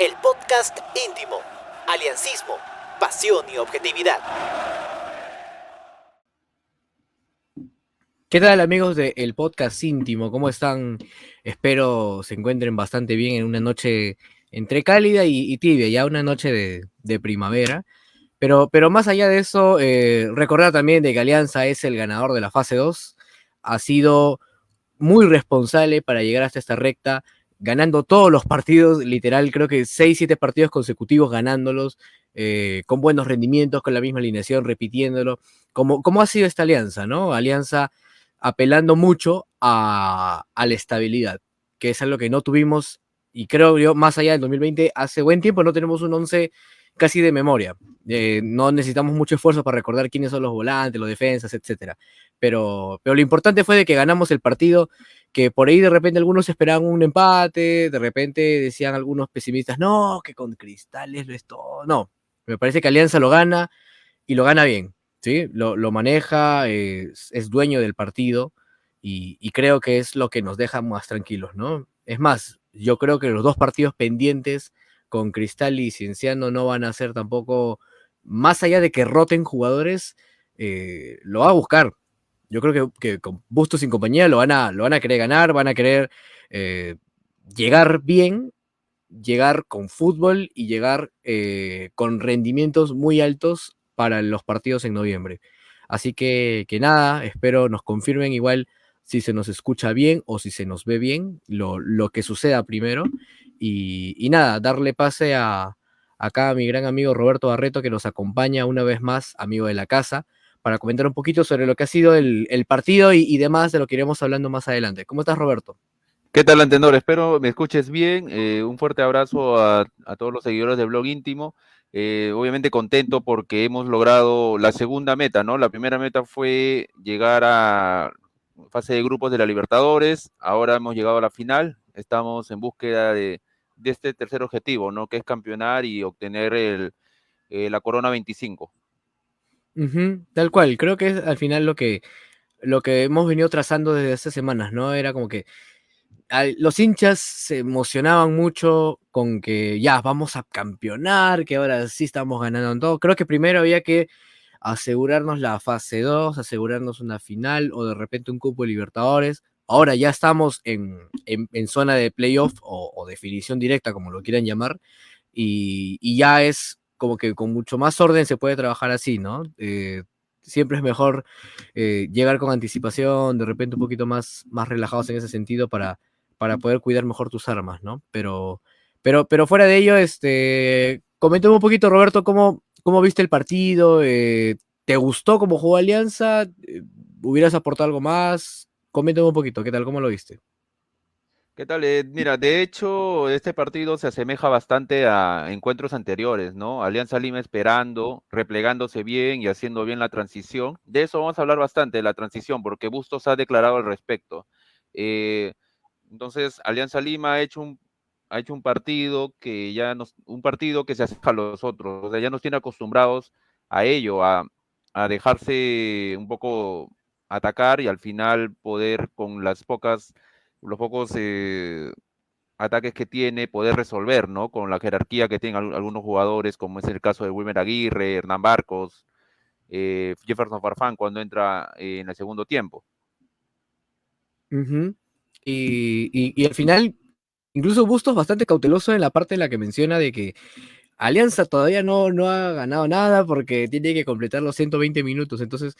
el podcast íntimo, aliancismo, pasión y objetividad. ¿Qué tal amigos del podcast íntimo? ¿Cómo están? Espero se encuentren bastante bien en una noche entre cálida y, tibia, ya una noche de, primavera. Pero, pero, más allá de eso, eh, recordar también de que Alianza es el ganador de la fase 2. Ha sido muy responsable para llegar hasta esta recta, ganando todos los partidos, literal, creo que 6, 7 partidos consecutivos ganándolos, eh, con buenos rendimientos, con la misma alineación, repitiéndolo. Como, como ha sido esta alianza, ¿no? Alianza apelando mucho a, la estabilidad, que es algo que no tuvimos, y creo yo, más allá del 2020, hace buen tiempo no tenemos un 11 casi de memoria. Eh, no necesitamos mucho esfuerzo para recordar quiénes son los volantes, los defensas, etcétera. Pero, pero lo importante fue de que ganamos el partido, que por ahí de repente algunos esperaban un empate, de repente decían algunos pesimistas, no, que con cristales no es todo. No, me parece que Alianza lo gana y lo gana bien. ¿sí? Lo, maneja, es, dueño del partido y, creo que es lo que nos deja más tranquilos, ¿no? Es más, yo creo que los dos partidos pendientes con Cristal y Cienciano no van a ser tampoco, más allá de que roten jugadores, eh, lo va a buscar. Yo creo que, con Bustos sin compañía lo van, a, lo van a querer ganar, van a querer eh, llegar bien, llegar con fútbol y llegar eh, con rendimientos muy altos para los partidos en noviembre. Así que, que nada, espero nos confirmen igual si se nos escucha bien o si se nos ve bien, lo, que suceda primero. Y, nada, darle pase a acá a mi gran amigo Roberto Barreto que nos acompaña una vez más, amigo de la casa, para comentar un poquito sobre lo que ha sido el, partido y, demás de lo que iremos hablando más adelante. ¿Cómo estás, Roberto? ¿Qué tal, Antendor? Espero me escuches bien. Eh, un fuerte abrazo a, todos los seguidores del blog íntimo. Eh, obviamente contento porque hemos logrado la segunda meta, ¿no? La primera meta fue llegar a fase de grupos de la Libertadores, ahora hemos llegado a la final, estamos en búsqueda de, este tercer objetivo, ¿no? Que es campeonar y obtener eh, la Corona 25. tal cual, creo que es al final lo que, lo que hemos venido trazando desde hace semanas, ¿no? Era como que los hinchas se emocionaban mucho con que ya vamos a campeonar, que ahora sí estamos ganando en todo. Creo que primero había que asegurarnos la fase 2, asegurarnos una final o de repente un cupo de Libertadores. Ahora ya estamos en, zona de playoff o, definición directa, como lo quieran llamar, y, ya es como que con mucho más orden se puede trabajar así, ¿no? Eh, siempre es mejor eh, llegar con anticipación, de repente un poquito más, más relajados en ese sentido para, para poder cuidar mejor tus armas, ¿no? Pero, pero, pero fuera de ello, este, coméntame un poquito, Roberto, cómo, cómo viste el partido, eh, ¿te gustó cómo jugó Alianza? ¿Hubieras aportado algo más? Coméntame un poquito, ¿qué tal? ¿Cómo lo viste? ¿Qué tal? mira, de hecho, este partido se asemeja bastante a encuentros anteriores, ¿no? Alianza Lima esperando, replegándose bien y haciendo bien la transición. De eso vamos a hablar bastante, de la transición, porque Bustos ha declarado al respecto. Eh, entonces, Alianza Lima ha hecho un, ha hecho un partido que ya nos, un partido que se acerca a los otros, o sea, ya nos tiene acostumbrados a ello, a dejarse un poco atacar y al final poder con las pocas los pocos eh, ataques que tiene, poder resolver, ¿no? Con la jerarquía que tienen algunos jugadores, como es el caso de Wilmer Aguirre, Hernán Barcos, eh, Jefferson Farfán cuando entra eh, en el segundo tiempo. y, al final, incluso Bustos bastante cauteloso en la parte en la que menciona de que Alianza todavía no, no ha ganado nada porque tiene que completar los 120 minutos. Entonces,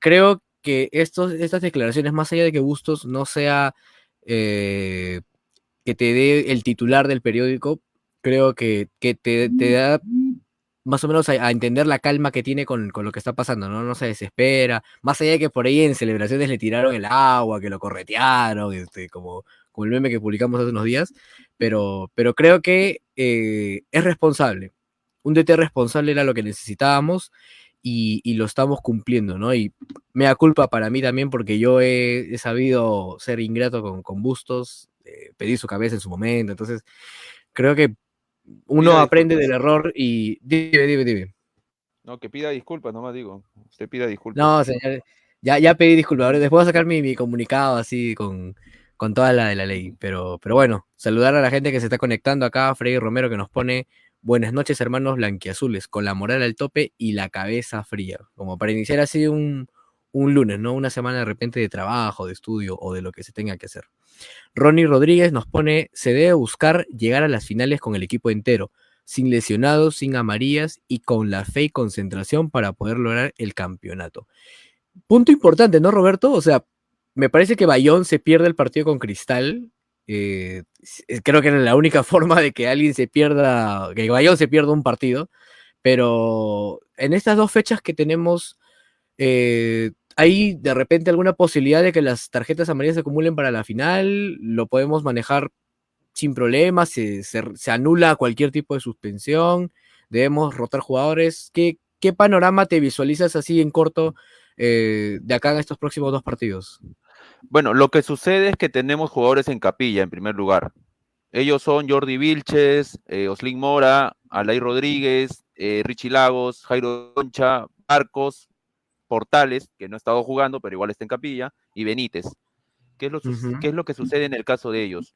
creo que estos, estas declaraciones, más allá de que Bustos no sea eh, que te dé el titular del periódico, creo que, te, da más o menos a, entender la calma que tiene con, lo que está pasando, ¿no? No se desespera, más allá de que por ahí en celebraciones le tiraron el agua, que lo corretearon, este, como, como el meme que publicamos hace unos días, pero, pero creo que eh, es responsable. Un DT responsable era lo que necesitábamos y, lo estamos cumpliendo, ¿no? Y me da culpa para mí también porque yo he, sabido ser ingrato con, Bustos, eh, pedir su cabeza en su momento, entonces creo que uno aprende del error y... Dime, dime, dime. No, que pida disculpas, nomás digo. Usted pida disculpas. No, señor, ya, ya pedí disculpas. Ahora después voy a sacar mi, comunicado así con, con toda la de la ley. Pero, pero bueno, saludar a la gente que se está conectando acá, Freddy Romero que nos pone buenas noches hermanos blanquiazules, con la moral al tope y la cabeza fría, como para iniciar así un, un lunes, ¿no? Una semana de repente de trabajo, de estudio o de lo que se tenga que hacer. Ronnie Rodríguez nos pone, se debe buscar llegar a las finales con el equipo entero, sin lesionados, sin amarillas y con la fe y concentración para poder lograr el campeonato. Punto importante, ¿no, Roberto? O sea, me parece que Bayón se pierde el partido con Cristal. Eh, creo que es la única forma de que alguien se pierda, que Bayón se pierda un partido. Pero en estas dos fechas que tenemos, eh, ¿hay de repente alguna posibilidad de que las tarjetas amarillas se acumulen para la final? ¿Lo podemos manejar sin problemas? ¿Se, anula cualquier tipo de suspensión? ¿Debemos rotar jugadores? ¿Qué, qué panorama te visualizas así en corto eh, de acá en estos próximos dos partidos? Bueno, lo que sucede es que tenemos jugadores en capilla, en primer lugar. Ellos son Jordi Vilches, eh, Oslin Mora, Alay Rodríguez, eh, Richie Lagos, Jairo Concha, Marcos, Portales, que no ha estado jugando, pero igual está en capilla, y Benítez. ¿Qué es lo, ¿qué es lo que sucede en el caso de ellos?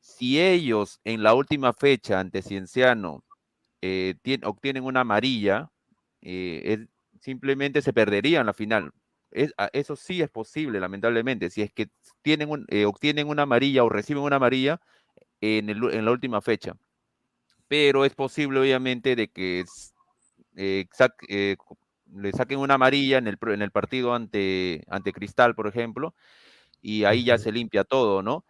Si ellos en la última fecha ante Cienciano obtienen una amarilla, simplemente se perderían la final eso sí es posible, lamentablemente. Si es que tienen eh, obtienen una amarilla o reciben una amarilla en, en, la última fecha. Pero es posible, obviamente, de que eh, eh, le saquen una amarilla en el, en el partido ante, ante Cristal, por ejemplo, y ahí ya se limpia todo, ¿no?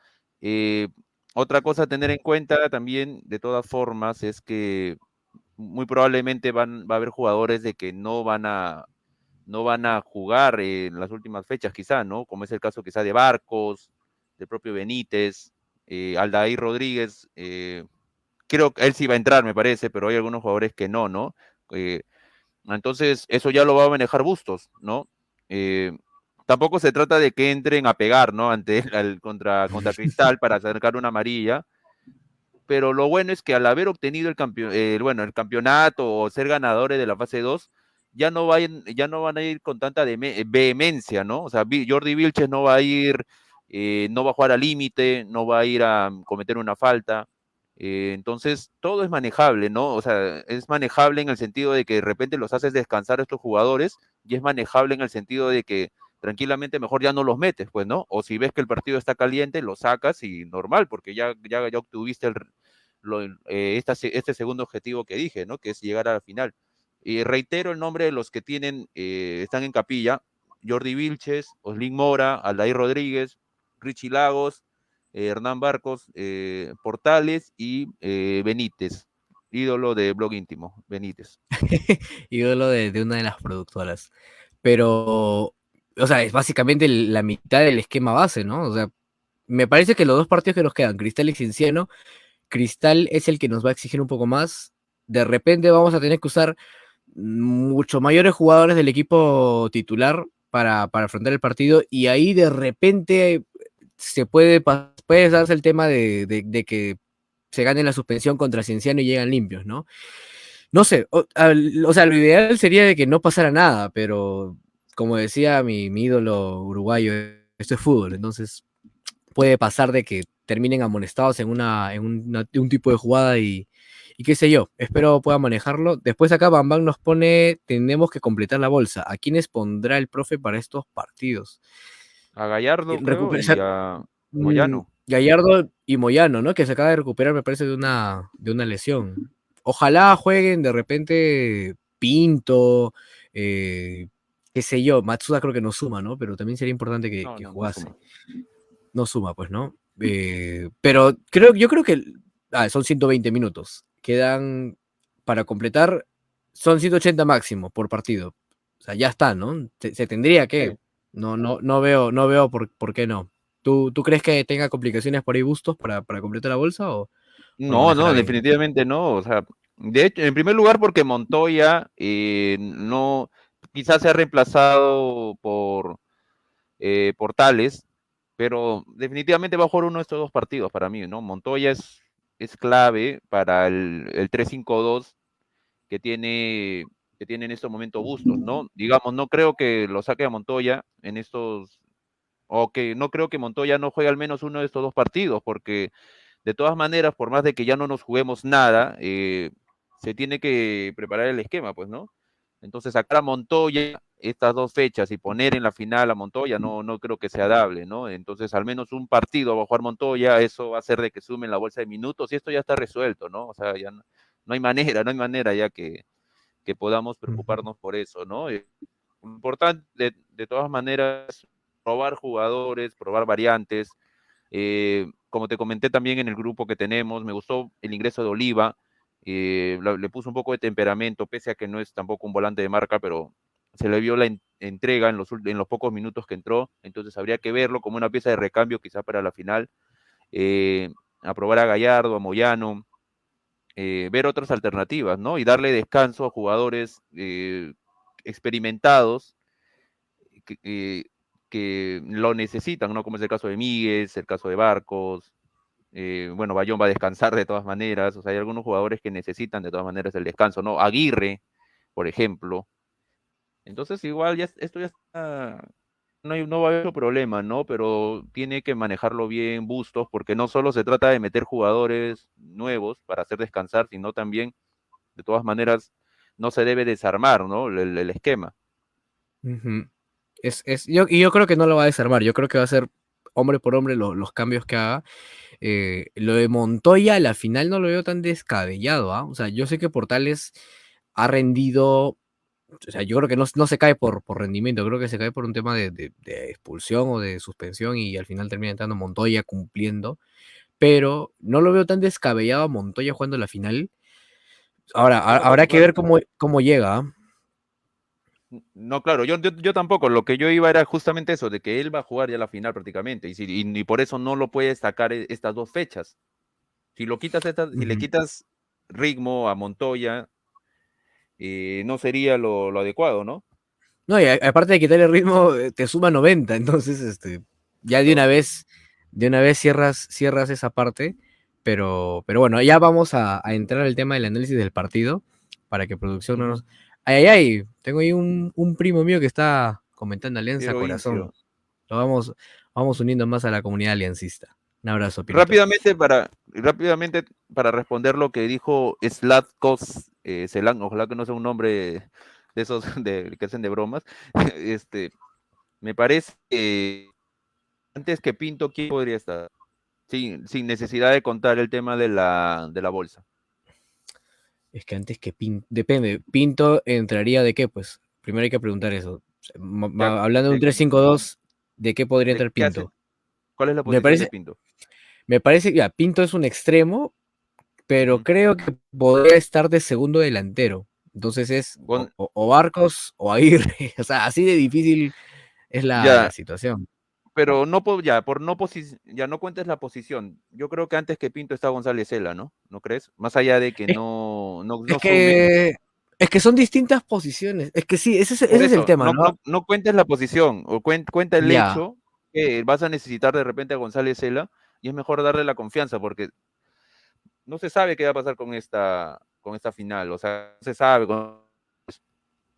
otra cosa a tener en cuenta también, de todas formas, es que muy probablemente van, va a haber jugadores de que no van a no van a jugar en las últimas fechas, quizá, ¿no? Como es el caso quizá de Barcos, del propio Benítez, eh, Aldair Rodríguez, eh, creo que él sí va a entrar, me parece, pero hay algunos jugadores que no, ¿no? Eh, entonces, eso ya lo va a manejar Bustos, ¿no? Eh, tampoco se trata de que entren a pegar, ¿no? Ante el, contra, contra Cristal para acercar una amarilla, pero lo bueno es que al haber obtenido el, bueno, el campeonato o ser ganadores de la fase 2, ya no, vayan, ya no van a ir con tanta vehemencia, ¿no? O sea, Jordi Vilches no va a ir, eh, no va a jugar al límite, no va a ir a cometer una falta. Eh, entonces, todo es manejable, ¿no? O sea, es manejable en el sentido de que de repente los haces descansar a estos jugadores y es manejable en el sentido de que tranquilamente mejor ya no los metes, pues, ¿no? O si ves que el partido está caliente, lo sacas y normal, porque ya, ya, ya obtuviste el, eh, este segundo objetivo que dije, ¿no? Que es llegar a la final. Y reitero el nombre de los que tienen, eh, están en capilla, Jordi Vilches, Oslin Mora, Aldair Rodríguez, Richie Lagos, eh, Hernán Barcos, eh, Portales y Benítez, ídolo de blog íntimo, Benítez. ídolo de, una de las productoras. Pero, o sea, es básicamente la mitad del esquema base, ¿no? O sea, me parece que los dos partidos que nos quedan, Cristal y Cinciano, Cristal es el que nos va a exigir un poco más. De repente vamos a tener que usar mucho mayores jugadores del equipo titular para, para, afrontar el partido y ahí de repente se puede, puede darse el tema de, de, que se gane la suspensión contra Cienciano y llegan limpios, ¿no? No sé, o, sea, lo ideal sería de que no pasara nada, pero como decía mi, mi ídolo uruguayo, esto es fútbol, entonces puede pasar de que terminen amonestados en, una, en un tipo de jugada y, y qué sé yo, espero pueda manejarlo. Después acá Bambam nos pone, tenemos que completar la bolsa. ¿A quiénes pondrá el profe para estos partidos? A Gallardo y a mm, Moyano. Gallardo y Moyano, ¿no? Que se acaba de recuperar, me parece, de una, de una lesión. Ojalá jueguen de repente Pinto, eh, qué sé yo, Matsuda creo que no suma, ¿no? Pero también sería importante que, jugase. No suma. pues, ¿no? Eh, pero creo, yo creo que ah, son 120 minutos quedan para completar, son 180 máximo por partido. O sea, ya está, ¿no? Se, tendría que. No, no, no veo, no veo por, por qué no. ¿Tú, ¿Tú crees que tenga complicaciones por ahí bustos para, para completar la bolsa? O, no, no, definitivamente no. O sea, de hecho, en primer lugar, porque Montoya eh, no, quizás se ha reemplazado por eh, Portales, pero definitivamente va a jugar uno de estos dos partidos para mí, ¿no? Montoya es es clave para el, el 3-5-2 que tiene, que tiene en estos momentos Bustos, ¿no? Digamos, no creo que lo saque a Montoya en estos, o que no creo que Montoya no juegue al menos uno de estos dos partidos, porque de todas maneras, por más de que ya no nos juguemos nada, eh, se tiene que preparar el esquema, pues, ¿no? Entonces sacar a Montoya estas dos fechas y poner en la final a Montoya no, no creo que sea dable, ¿no? Entonces al menos un partido va a jugar Montoya, eso va a hacer de que sumen la bolsa de minutos y esto ya está resuelto, ¿no? O sea, ya no, hay manera, no hay manera ya que, que podamos preocuparnos por eso, ¿no? Eh, importante, de, de, todas maneras, probar jugadores, probar variantes. Eh, como te comenté también en el grupo que tenemos, me gustó el ingreso de Oliva, eh, le puso un poco de temperamento, pese a que no es tampoco un volante de marca, pero se le vio la entrega en los, en los pocos minutos que entró, entonces habría que verlo como una pieza de recambio quizá para la final, eh, aprobar a Gallardo, a Moyano, eh, ver otras alternativas, ¿no? Y darle descanso a jugadores experimentados que, lo necesitan, ¿no? Como es el caso de Miguel, el caso de Barcos, eh, bueno, Bayón va a descansar de todas maneras, o sea, hay algunos jugadores que necesitan de todas maneras el descanso, ¿no? Aguirre, por ejemplo. Entonces, igual, ya, esto ya está, no, hay, no va a haber problema, ¿no? Pero tiene que manejarlo bien Bustos, porque no solo se trata de meter jugadores nuevos para hacer descansar, sino también, de todas maneras, no se debe desarmar, ¿no? El, esquema. es, es, yo, y yo creo que no lo va a desarmar, yo creo que va a ser hombre por hombre los cambios que haga. Eh, lo de Montoya a la final no lo veo tan descabellado, ¿ah? O sea, yo sé que Portales ha rendido, o sea, yo creo que no, se cae por, por, rendimiento, creo que se cae por un tema de, expulsión o de suspensión y al final termina entrando Montoya cumpliendo, pero no lo veo tan descabellado a Montoya jugando la final. Ahora, habrá que ver cómo, cómo llega. ¿ah? No, claro, yo, yo, tampoco. Lo que yo iba era justamente eso, de que él va a jugar ya la final prácticamente. Y, si, y, por eso no lo puede destacar e, estas dos fechas. Si lo quitas estas, y le quitas ritmo a Montoya, eh, no sería lo, adecuado, ¿no? No, y aparte de quitarle ritmo, eh, te suma 90. Entonces, este, ya de una vez, de una vez cierras, cierras esa parte. Pero, pero bueno, ya vamos a, a entrar al tema del análisis del partido para que producción no nos Ay, ay, ay. Tengo ahí un, primo mío que está comentando Alianza Corazón. Lo vamos, vamos uniendo más a la comunidad aliancista. Un abrazo, Rápidamente para, rápidamente para responder lo que dijo Slatkos eh, ojalá que no sea un nombre de esos de, que hacen de bromas. Este, me parece que antes que Pinto, ¿quién podría estar? Sin, sin necesidad de contar el tema de la, de la bolsa. Es que antes que Pinto, depende, Pinto entraría de qué, pues primero hay que preguntar eso. hablando de un 3-5-2, ¿de qué podría entrar Pinto? ¿Cuál es la posición de Pinto? Me parece que Pinto es un extremo, pero creo que podría estar de segundo delantero. Entonces es o, Barcos o Aguirre. o sea, así de difícil es la situación pero no ya por no ya no cuentes la posición. Yo creo que antes que Pinto está González Cela, ¿no? ¿No crees? Más allá de que no, no, es que es que son distintas posiciones. Es que sí, ese, es, el tema, ¿no? ¿no? cuentes la posición o cuenta el hecho que vas a necesitar de repente a González Cela y es mejor darle la confianza porque no se sabe qué va a pasar con esta con esta final, o sea, no se sabe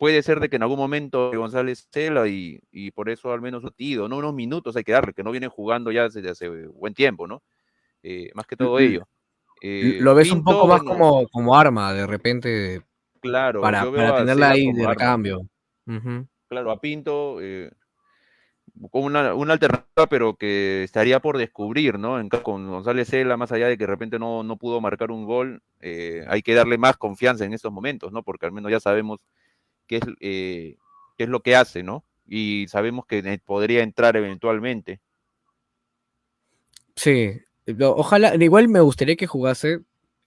puede ser de que en algún momento González cela y, por eso al menos un ¿no? Unos minutos hay que darle, que no vienen jugando ya desde hace buen tiempo, ¿no? Eh, más que todo ello. Eh, lo ves un poco más como, como arma, de repente. Claro, para, tenerla ahí de cambio. Claro, a Pinto, eh, como una, alternativa, pero que estaría por descubrir, ¿no? En, con González Cela, más allá de que de repente no, no pudo marcar un gol, hay que darle más confianza en estos momentos, ¿no? Porque al menos ya sabemos qué es, eh, qué es lo que hace, ¿no? Y sabemos que podría entrar eventualmente. Sí, ojalá, igual me gustaría que jugase.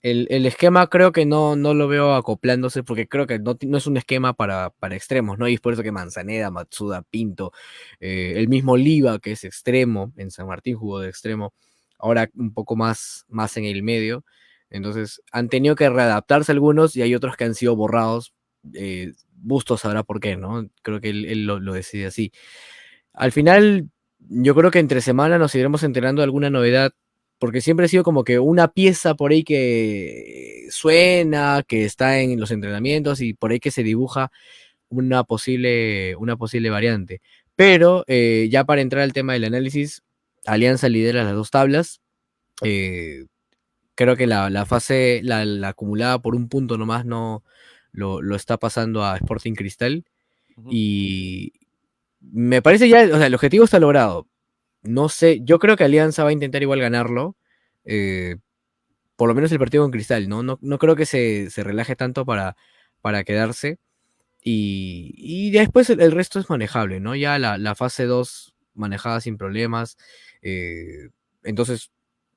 El, esquema creo que no, no lo veo acoplándose porque creo que no, es un esquema para, para, extremos, ¿no? Y es por eso que Manzaneda, Matsuda, Pinto, eh, el mismo Oliva, que es extremo, en San Martín jugó de extremo, ahora un poco más, más en el medio. Entonces han tenido que readaptarse algunos y hay otros que han sido borrados eh, Bustos sabrá por qué, ¿no? Creo que él, lo, decide así. Al final, yo creo que entre semana nos iremos enterando de alguna novedad, porque siempre ha sido como que una pieza por ahí que suena, que está en los entrenamientos y por ahí que se dibuja una posible, una posible variante. Pero eh, ya para entrar al tema del análisis, Alianza lidera las dos tablas. Eh, creo que la, fase, la, acumulada por un punto nomás no lo, está pasando a Sporting Cristal. Y me parece ya, o sea, el objetivo está logrado. No sé, yo creo que Alianza va a intentar igual ganarlo. Eh, por lo menos el partido con Cristal, ¿no? No, no creo que se, relaje tanto para, para quedarse. Y, después el, resto es manejable, ¿no? Ya la, fase 2 manejada sin problemas. Eh, entonces,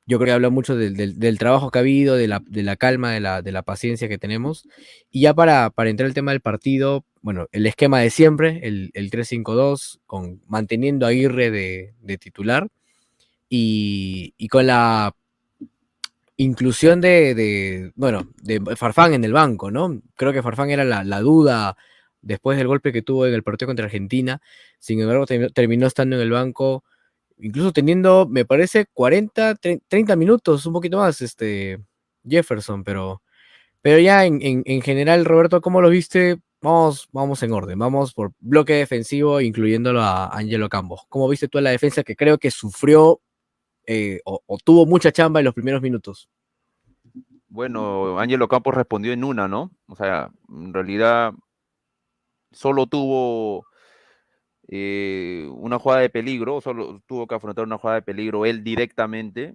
yo creo que habla mucho del, trabajo que ha habido, de la, calma, de la, paciencia que tenemos. Y ya para, para entrar al tema del partido, bueno, el esquema de siempre, el, el 3-5-2, con, manteniendo Aguirre de, titular y, con la inclusión de, bueno, de Farfán en el banco, ¿no? Creo que Farfán era la, duda después del golpe que tuvo en el partido contra Argentina. Sin embargo, terminó estando en el banco incluso teniendo, me parece, 40, 30 minutos, un poquito más, este Jefferson, pero, pero ya en, general, Roberto, ¿cómo lo viste? Vamos, vamos en orden, vamos por bloque defensivo, incluyéndolo a Angelo Campos. ¿Cómo viste tú la defensa que creo que sufrió eh, o, tuvo mucha chamba en los primeros minutos? Bueno, Angelo Campos respondió en una, ¿no? O sea, en realidad solo tuvo eh, una jugada de peligro, solo tuvo que afrontar una jugada de peligro él directamente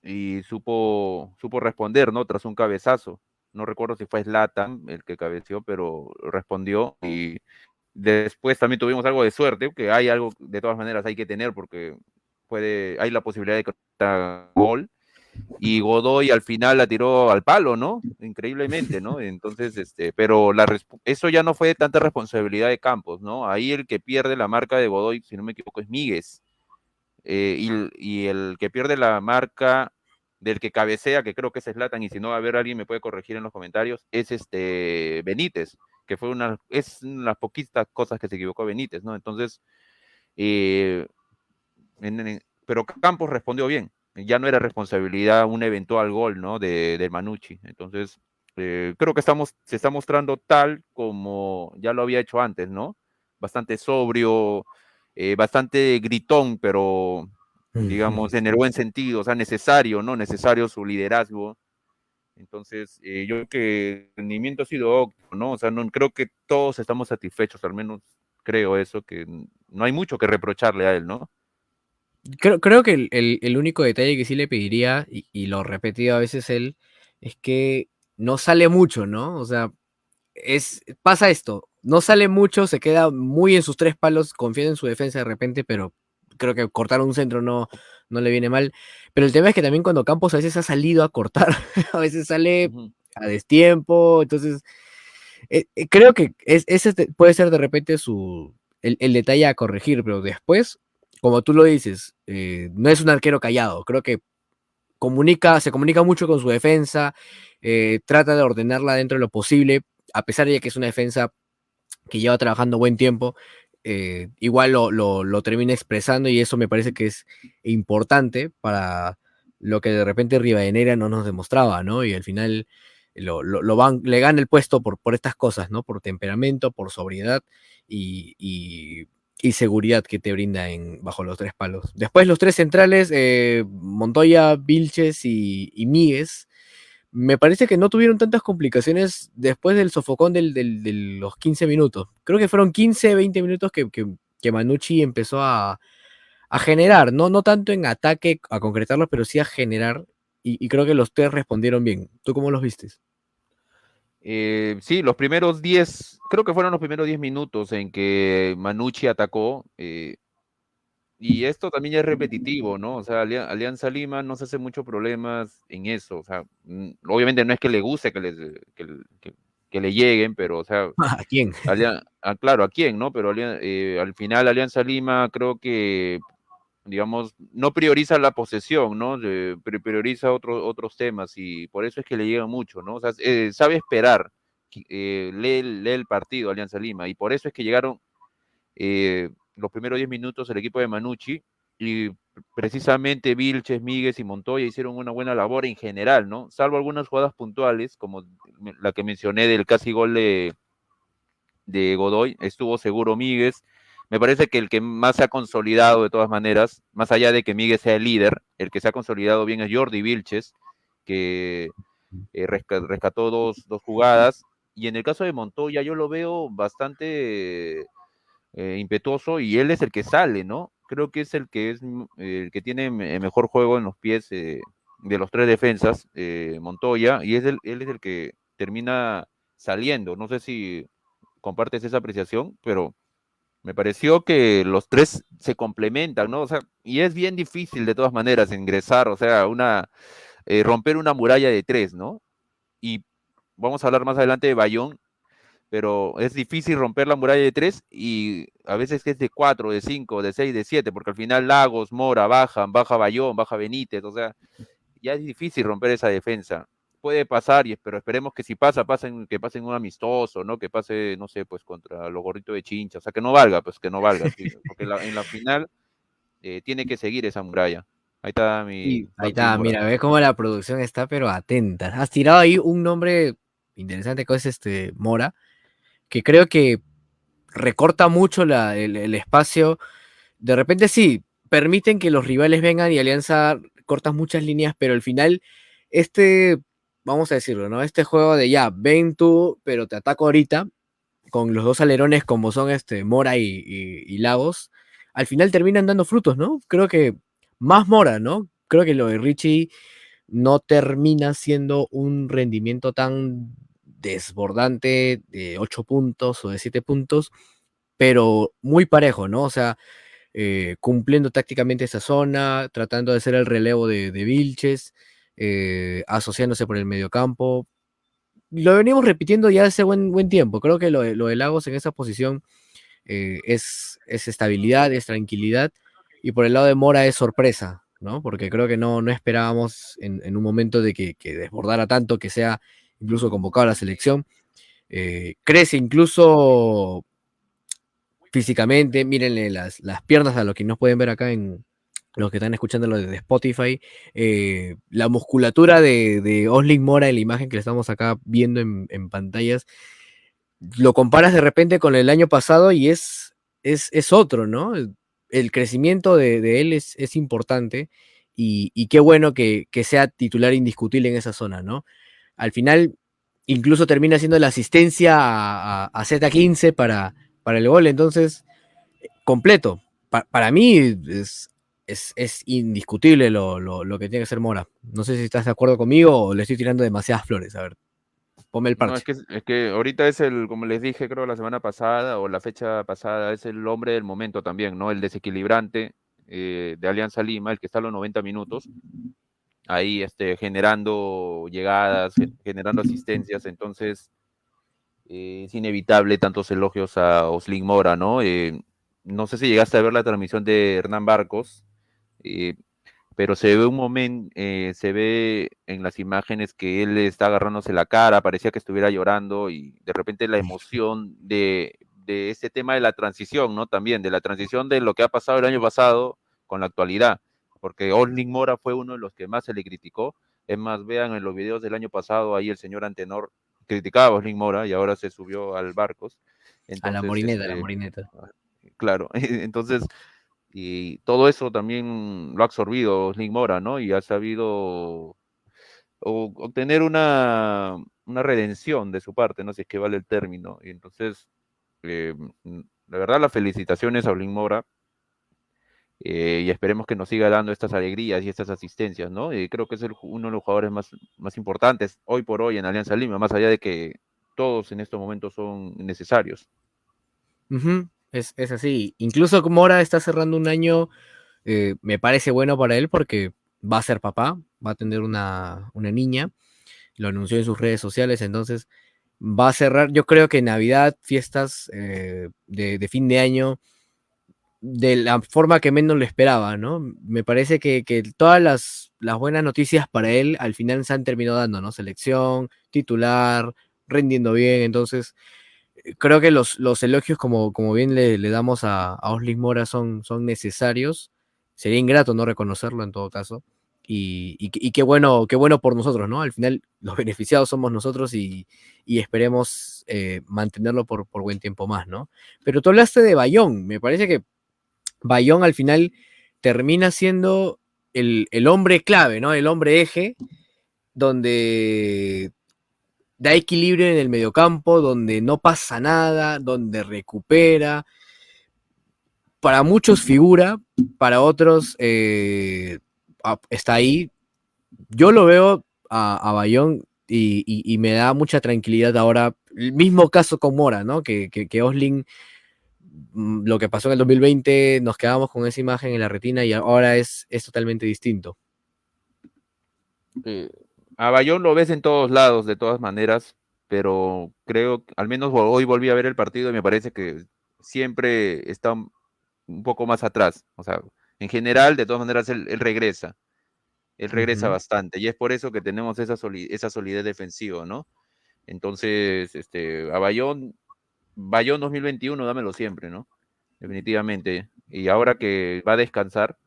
y supo, supo responder, ¿no? Tras un cabezazo. No recuerdo si fue Slatan el que cabeció, pero respondió y después también tuvimos algo de suerte, que hay algo de todas maneras hay que tener porque puede, hay la posibilidad de que gol y Godoy al final la tiró al palo, ¿no? Increíblemente, ¿no? Entonces, este, pero eso ya no fue tanta responsabilidad de Campos, ¿no? Ahí el que pierde la marca de Godoy, si no me equivoco, es Míguez. Eh, y, el que pierde la marca del que cabecea, que creo que es Slatan, y si no va a haber alguien me puede corregir en los comentarios, es este Benítez, que fue una, es una de las poquitas cosas que se equivocó Benítez, ¿no? Entonces, eh, pero Campos respondió bien, ya no era responsabilidad un eventual gol, ¿no? De, de Manucci. Entonces, eh, creo que estamos, se está mostrando tal como ya lo había hecho antes, ¿no? Bastante sobrio, eh, bastante gritón, pero digamos en el buen sentido, o sea, necesario, ¿no? Necesario su liderazgo. Entonces, eh, yo creo que el rendimiento ha sido óptimo, ¿no? O sea, no, creo que todos estamos satisfechos, al menos creo eso, que no hay mucho que reprocharle a él, ¿no? Creo, creo que el, único detalle que sí le pediría, y, lo repetido a veces él, es que no sale mucho, ¿no? O sea, es, pasa esto, no sale mucho, se queda muy en sus tres palos, confía en su defensa de repente, pero creo que cortar un centro no, no le viene mal. Pero el tema es que también cuando Campos a veces ha salido a cortar, a veces sale a destiempo, entonces eh, eh, creo que ese puede ser de repente su, el, el, detalle a corregir, pero después como tú lo dices, eh, no es un arquero callado, creo que comunica, se comunica mucho con su defensa, trata de ordenarla dentro de lo posible, a pesar de que es una defensa que lleva trabajando buen tiempo, eh, igual lo, termina expresando y eso me parece que es importante para lo que de repente Rivadeneira no nos demostraba, ¿no? Y al final lo, van, le gana el puesto por, por estas cosas, ¿no? Por temperamento, por sobriedad y y seguridad que te brinda en, bajo los tres palos. Después los tres centrales, eh, Montoya, Vilches y, y me parece que no tuvieron tantas complicaciones después del sofocón de los 15 minutos. Creo que fueron 15, 20 minutos que, que, Manucci empezó a, generar, ¿no? no tanto en ataque a concretarlos, pero sí a generar. Y, y, creo que los tres respondieron bien. ¿Tú cómo los vistes? Eh, sí, los primeros 10, creo que fueron los primeros 10 minutos en que Manucci atacó. Eh, y esto también ya es repetitivo, ¿no? O sea, Alianza Lima no se hace muchos problemas en eso. O sea, obviamente no es que le guste que, que, le lleguen, pero, o sea. ¿A quién? Ah, claro, ¿a quién, no? Pero eh, al final Alianza Lima creo que digamos, no prioriza la posesión, ¿no? prioriza otros otros temas y por eso es que le llega mucho, ¿no? O sea, eh, sabe esperar, eh, lee, el partido Alianza Lima y por eso es que llegaron eh, los primeros 10 minutos el equipo de Manucci y precisamente Vilches, Míguez y Montoya hicieron una buena labor en general, ¿no? Salvo algunas jugadas puntuales, como la que mencioné del casi gol de, de Godoy, estuvo seguro Míguez, me parece que el que más se ha consolidado de todas maneras, más allá de que Miguel sea el líder, el que se ha consolidado bien es Jordi Vilches, que eh, rescató dos, dos, jugadas. Y en el caso de Montoya, yo lo veo bastante eh, impetuoso y él es el que sale, ¿no? Creo que es el que es el que tiene mejor juego en los pies eh, de los tres defensas, Montoya, y es él es el que termina saliendo. No sé si compartes esa apreciación, pero me pareció que los tres se complementan, ¿no? O sea, y es bien difícil de todas maneras ingresar, o sea, una eh, romper una muralla de tres, ¿no? Y vamos a hablar más adelante de Bayón, pero es difícil romper la muralla de tres y a veces es de cuatro, de cinco, de seis, de siete, porque al final Lagos, Mora, bajan, baja Bayón, baja Benítez, o sea, ya es difícil romper esa defensa puede pasar, y, pero esperemos que si pasa, pasen, que pasen un amistoso, ¿no? Que pase, no sé, pues contra los gorritos de chincha, o sea, que no valga, pues que no valga, porque en la final eh, tiene que seguir esa muralla. Ahí está mi... ahí está, mira, ve cómo la producción está, pero atenta. Has tirado ahí un nombre interesante que es este Mora, que creo que recorta mucho el, el espacio. De repente sí, permiten que los rivales vengan y Alianza cortas muchas líneas, pero al final este vamos a decirlo, ¿no? Este juego de ya, ven tú, pero te ataco ahorita, con los dos alerones como son este Mora y, Lagos, al final terminan dando frutos, ¿no? Creo que más Mora, ¿no? Creo que lo de Richie no termina siendo un rendimiento tan desbordante de 8 puntos o de 7 puntos, pero muy parejo, ¿no? O sea, eh, cumpliendo tácticamente esa zona, tratando de hacer el relevo de, Vilches. Eh, asociándose por el mediocampo. Lo venimos repitiendo ya hace buen, buen tiempo. Creo que lo, de Lagos en esa posición eh, es, es, estabilidad, es tranquilidad. Y por el lado de Mora es sorpresa, ¿no? Porque creo que no, no esperábamos en, un momento de que, desbordara tanto, que sea incluso convocado a la selección. Eh, crece incluso físicamente, mírenle las, las piernas a lo que nos pueden ver acá en, los que están escuchando lo de Spotify, eh, la musculatura de, Osling Mora en la imagen que le estamos acá viendo en, pantallas, lo comparas de repente con el año pasado y es, es, es otro, ¿no? El crecimiento de, él es, es importante y, qué bueno que, sea titular indiscutible en esa zona, ¿no? Al final, incluso termina siendo la asistencia a, Z15 para, para el gol, entonces, completo. para mí es es, indiscutible lo, que tiene que ser Mora. No sé si estás de acuerdo conmigo o le estoy tirando demasiadas flores. A ver, ponme el parche. es, que, ahorita es el, como les dije, creo la semana pasada o la fecha pasada, es el hombre del momento también, ¿no? El desequilibrante eh, de Alianza Lima, el que está a los 90 minutos, ahí este, generando llegadas, generando asistencias. Entonces, eh, es inevitable tantos elogios a Oslin Mora, ¿no? Eh, no sé si llegaste a ver la transmisión de Hernán Barcos, eh, pero se ve un momento, eh, se ve en las imágenes que él está agarrándose la cara, parecía que estuviera llorando y de repente la emoción de, de ese tema de la transición, ¿no? También de la transición de lo que ha pasado el año pasado con la actualidad, porque Osling Mora fue uno de los que más se le criticó. Es más, vean en los videos del año pasado, ahí el señor Antenor criticaba a Osling Mora y ahora se subió al Barcos. a la morineta, la este, morineta. Claro, entonces y todo eso también lo ha absorbido Sling Mora, ¿no? Y ha sabido obtener una, redención de su parte, no sé si es que vale el término. Y entonces, eh, la verdad, las felicitaciones a Sling Mora. Eh, y esperemos que nos siga dando estas alegrías y estas asistencias, ¿no? Y creo que es uno de los jugadores más, más importantes hoy por hoy en Alianza Lima, más allá de que todos en estos momentos son necesarios. Es, así. Incluso ahora está cerrando un año, eh, me parece bueno para él porque va a ser papá, va a tener una, niña, lo anunció en sus redes sociales, entonces va a cerrar, yo creo que Navidad, fiestas eh, de, fin de año, de la forma que menos lo esperaba, ¿no? Me parece que, todas las, las, buenas noticias para él al final se han terminado dando, ¿no? Selección, titular, rendiendo bien, entonces creo que los, los elogios, como, como bien le, damos a, a Oslis Mora, son, son necesarios. Sería ingrato no reconocerlo en todo caso. y, qué bueno, qué bueno por nosotros, ¿no? Al final los beneficiados somos nosotros y, esperemos eh, mantenerlo por, por, buen tiempo más, ¿no? Pero tú hablaste de Bayón, me parece que Bayón al final termina siendo el, el hombre clave, ¿no? El hombre eje, donde da equilibrio en el mediocampo, donde no pasa nada, donde recupera. Para muchos figura, para otros eh, está ahí. Yo lo veo a, Bayón y, me da mucha tranquilidad ahora. El mismo caso con Mora, ¿no? Que, que, Osling, mm, lo que pasó en el 2020, nos quedamos con esa imagen en la retina y ahora es, es totalmente distinto. a Bayón lo ves en todos lados, de todas maneras, pero creo, al menos hoy volví a ver el partido y me parece que siempre está un poco más atrás. O sea, en general, de todas maneras, él regresa él regresa bastante y es por eso que tenemos esa, esa solidez defensiva, ¿no? Entonces, este, a Bayón, Bayón 2021, dámelo siempre, ¿no? Definitivamente. Y ahora que va a descansar,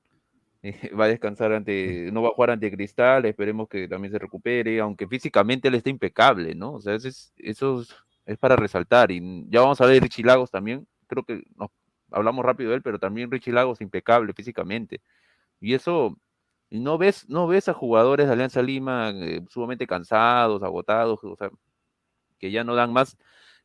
va a descansar ante, no va a jugar ante Cristal, esperemos que también se recupere, aunque físicamente él está impecable, ¿no? O sea, eso es, eso es, para resaltar. Y ya vamos a ver Richie Lagos también, creo que nos hablamos rápido de él, pero también Richie Lagos impecable físicamente. Y eso no ves, no ves a jugadores de Alianza Lima eh, sumamente cansados, agotados, o sea, que ya no dan más,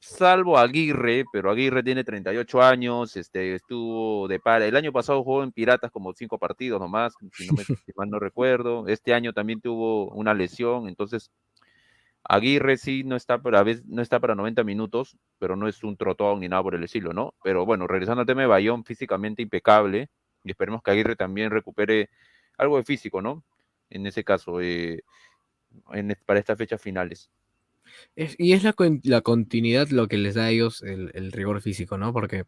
salvo Aguirre, pero Aguirre tiene 38 años, este, estuvo de para. El año pasado jugó en Piratas como cinco partidos nomás, si, no me, mal no recuerdo. Este año también tuvo una lesión, entonces Aguirre sí no está para, no está para 90 minutos, pero no es un trotón ni nada por el estilo, ¿no? Pero bueno, regresando al tema de Bayón, físicamente impecable, y esperemos que Aguirre también recupere algo de físico, ¿no? En ese caso, eh, para estas fechas finales. Y es la, la, continuidad lo que les da a ellos el, rigor físico, ¿no? Porque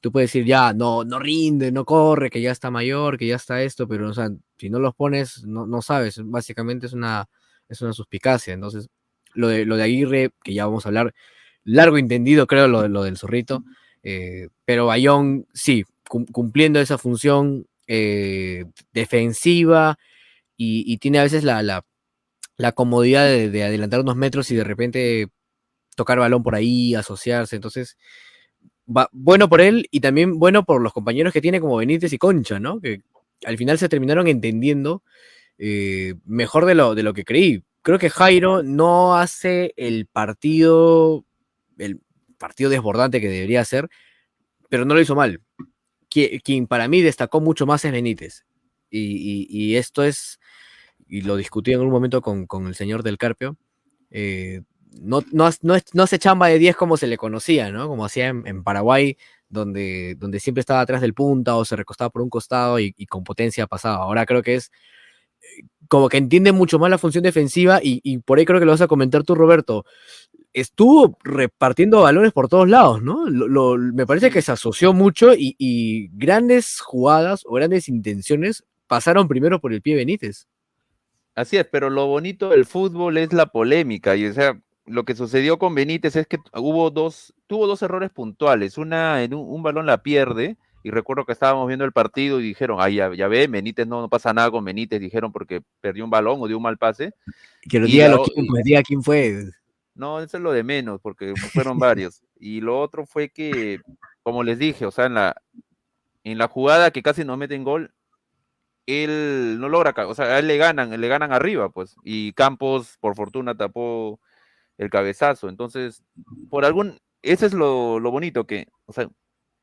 tú puedes decir, ya, no, no rinde, no corre, que ya está mayor, que ya está esto, pero o sea, si no los pones, no, no sabes, básicamente es una, es una suspicacia. Entonces, lo de, lo de Aguirre, que ya vamos a hablar, largo entendido, creo, lo, lo del zorrito, eh, pero Bayón, sí, cumpliendo esa función, eh, defensiva y, tiene a veces la, la, comodidad de, adelantar unos metros y de repente tocar balón por ahí, asociarse. Entonces, va, bueno por él y también bueno por los compañeros que tiene como Benítez y Concha, ¿no? Que al final se terminaron entendiendo eh, mejor de lo, de lo que creí. Creo que Jairo no hace el partido, el partido desbordante que debería hacer, pero no lo hizo mal quien, para mí destacó mucho más es Benítez. Y, esto es, y lo discutí en un momento con, el señor del Carpio, eh, no, no, no, se chamba de 10 como se le conocía, ¿no? Como hacía en, Paraguay, donde, donde siempre estaba atrás del punta o se recostaba por un costado y, con potencia pasaba. Ahora creo que es eh, como que entiende mucho más la función defensiva y, y, por ahí creo que lo vas a comentar tú, Roberto estuvo repartiendo balones por todos lados, ¿no? me parece que se asoció mucho y, grandes jugadas o grandes intenciones pasaron primero por el pie Benítez. Así es, pero lo bonito del fútbol es la polémica y o sea, lo que sucedió con Benítez es que hubo dos, tuvo dos errores puntuales. Una en un, balón la pierde y recuerdo que estábamos viendo el partido y dijeron, ay, ya, ve, Benítez no, no, pasa nada con Benítez, dijeron porque perdió un balón o dio un mal pase. Que lo diga, diga quién fue. No, eso es lo de menos, porque fueron varios. Y lo otro fue que, como les dije, o sea, en la, en la jugada que casi no meten gol, él no logra, o sea, a él le ganan, le ganan arriba, pues, y Campos, por fortuna, tapó el cabezazo. Entonces, por algún, ese es lo, bonito, que, o sea,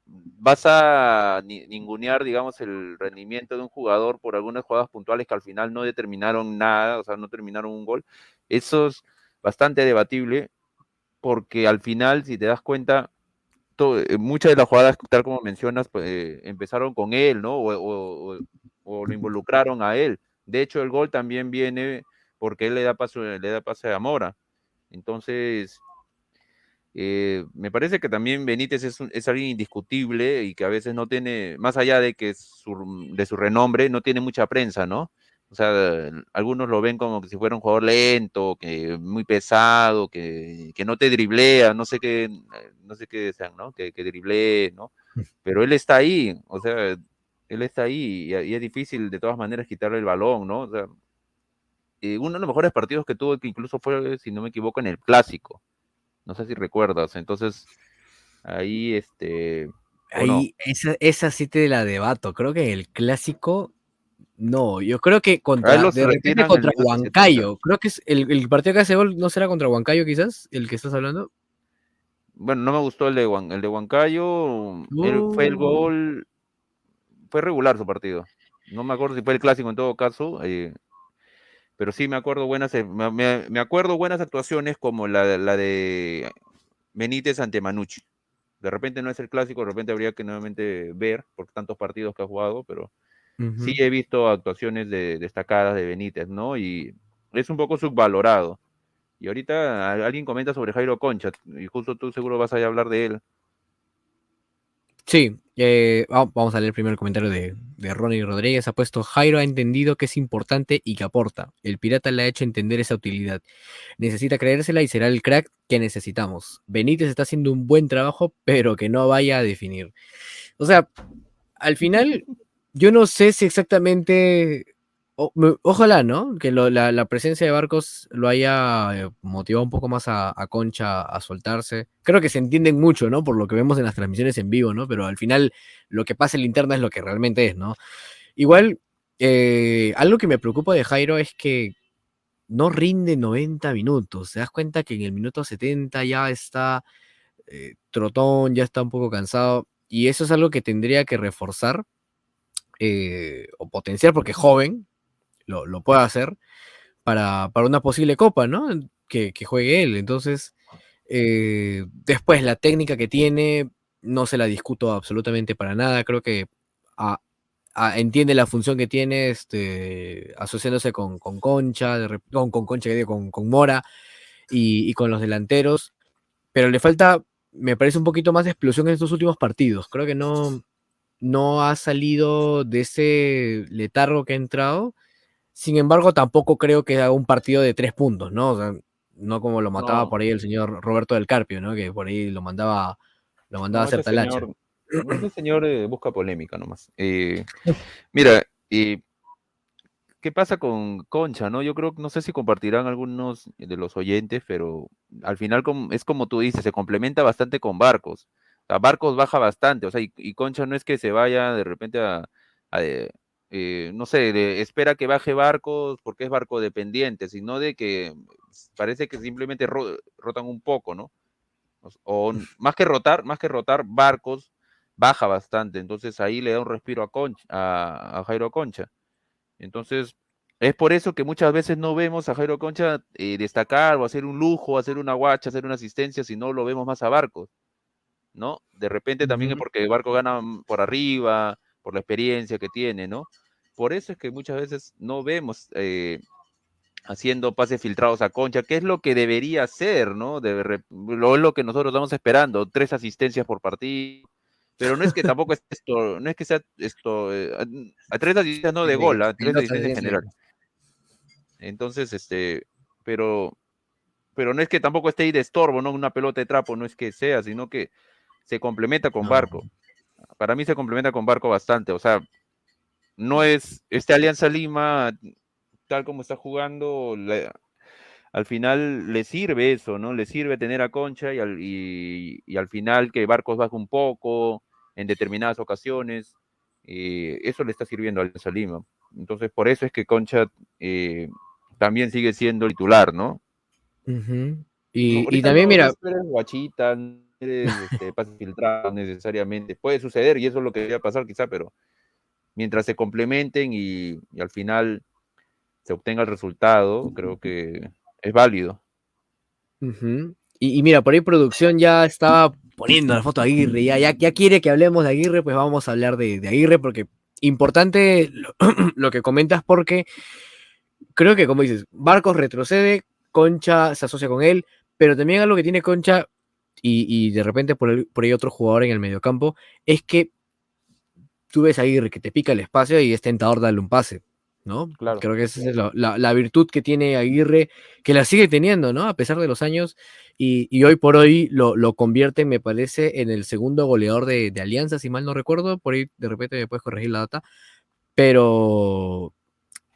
vas a ningunear, digamos, el rendimiento de un jugador por algunas jugadas puntuales que al final no determinaron nada, o sea, no terminaron un gol. Esos bastante debatible, porque al final, si te das cuenta, eh, muchas de las jugadas, tal como mencionas, pues, eh, empezaron con él, ¿no? O, lo involucraron a él. De hecho, el gol también viene porque él le da paso, le da pase a Mora. Entonces, eh, me parece que también Benítez es, es, alguien indiscutible y que a veces no tiene, más allá de que de su renombre, no tiene mucha prensa, ¿no? O sea, algunos lo ven como que si fuera un jugador lento, que muy pesado, que, no te driblea, no sé qué, no sé qué sean, ¿no? Que, que driblee, ¿no? Pero él está ahí, o sea, él está ahí y, es difícil de todas maneras quitarle el balón, ¿no? O sea, eh, uno de los mejores partidos que tuvo, que incluso fue, si no me equivoco, en el clásico. No sé si recuerdas. Entonces, ahí, este. Ahí, esa, esa sí te la debato. Creo que el clásico. No, yo creo que contra, contra Huancayo. Creo que es el, el, partido que hace gol, ¿no será contra Huancayo quizás? ¿El que estás hablando? Bueno, no me gustó el de, el de Huancayo. fue el uh. gol. Fue regular su partido. No me acuerdo si fue el clásico en todo caso. Eh, pero sí me acuerdo buenas, eh, me, acuerdo buenas actuaciones como la, la, de Benítez ante Manucci. De repente no es el clásico, de repente habría que nuevamente ver por tantos partidos que ha jugado, pero sí he visto actuaciones de, destacadas de Benítez, ¿no? Y es un poco subvalorado. Y ahorita alguien comenta sobre Jairo Concha, y justo tú seguro vas a hablar de él. Sí, eh, vamos a leer el primer comentario de, de Ronnie Rodríguez. Ha puesto, Jairo ha entendido que es importante y que aporta. El pirata le ha hecho entender esa utilidad. Necesita creérsela y será el crack que necesitamos. Benítez está haciendo un buen trabajo, pero que no vaya a definir. O sea, al final, yo no sé si exactamente ojalá, ¿no? Que la, presencia de Barcos lo haya eh, motivado un poco más a, Concha a soltarse. Creo que se entienden mucho, ¿no? Por lo que vemos en las transmisiones en vivo, ¿no? Pero al final lo que pasa en la interna es lo que realmente es, ¿no? Igual, eh, algo que me preocupa de Jairo es que no rinde 90 minutos. Te das cuenta que en el minuto 70 ya está eh, trotón, ya está un poco cansado. Y eso es algo que tendría que reforzar o potenciar porque joven, lo, lo pueda hacer para, una posible copa, ¿no? Que, juegue él. Entonces, eh, después la técnica que tiene, no se la discuto absolutamente para nada. Creo que entiende la función que tiene, este, asociándose con, Concha, con, Concha, con, con Mora y, y, con los delanteros. Pero le falta, me parece, un poquito más de explosión en estos últimos partidos. Creo que no, no ha salido de ese letargo que ha entrado sin embargo, tampoco creo que haga un partido de tres puntos, ¿no? no como lo mataba por ahí el señor Roberto del Carpio, ¿no? Que por ahí lo mandaba, lo mandaba a hacer talacha. Señor, señor eh, busca polémica nomás. Eh, mira, ¿qué pasa con Concha, no? Yo creo, no sé si compartirán algunos de los oyentes, pero al final es como tú dices, se complementa bastante con Barcos. O Barcos baja bastante, o sea, y, Concha no es que se vaya de repente a eh, no sé, espera que baje barcos porque es barco dependiente, sino de que parece que simplemente rotan un poco, ¿no? O, más que rotar, más que rotar barcos, baja bastante. Entonces ahí le da un respiro a, Concha, a, Jairo Concha. Entonces, es por eso que muchas veces no vemos a Jairo Concha eh, destacar o hacer un lujo, hacer una guacha, hacer una asistencia, sino lo vemos más a Barcos, ¿no? De repente también es porque Barco gana por arriba, por la experiencia que tiene, ¿no? Por eso es que muchas veces no vemos eh, haciendo pases filtrados a Concha, que es lo que debería hacer, ¿no? De, lo es lo que nosotros estamos esperando, tres asistencias por partido. Pero no es que tampoco es esto, no es que sea esto, eh, a, tres asistencias no de gol, a tres asistencias en general. Entonces, este, pero, pero no es que tampoco esté ahí de estorbo, ¿no? Una pelota de trapo, no es que sea, sino que se complementa con Barco para mí se complementa con Barco bastante. O sea, no es este Alianza Lima, tal como está jugando, al final le sirve eso, ¿no? Le sirve tener a Concha y al, y, al final que Barcos baje un poco en determinadas ocasiones. Eh, eso le está sirviendo a Alianza Lima. Entonces, por eso es que Concha eh, también sigue siendo titular, ¿no? y, también, mira. Guachita, este, pases filtrados necesariamente. Puede suceder y eso es lo que debería pasar quizá, pero mientras se complementen y, al final se obtenga el resultado, creo que es válido. y, mira, por ahí producción ya estaba poniendo la foto de Aguirre, ya, ya, ya quiere que hablemos de Aguirre, pues vamos a hablar de, Aguirre, porque importante lo, lo, que comentas, porque creo que, como dices, Barcos retrocede, Concha se asocia con él, pero también algo que tiene Concha y, de repente por, por ahí otro jugador en el mediocampo, es que tú ves a Aguirre que te pica el espacio y es tentador darle un pase, ¿no? Claro. Creo que esa es la, virtud que tiene Aguirre, que la sigue teniendo, ¿no? A pesar de los años, y, hoy por hoy lo, convierte, me parece, en el segundo goleador de, Alianza, si mal no recuerdo, por ahí de repente me puedes corregir la data, pero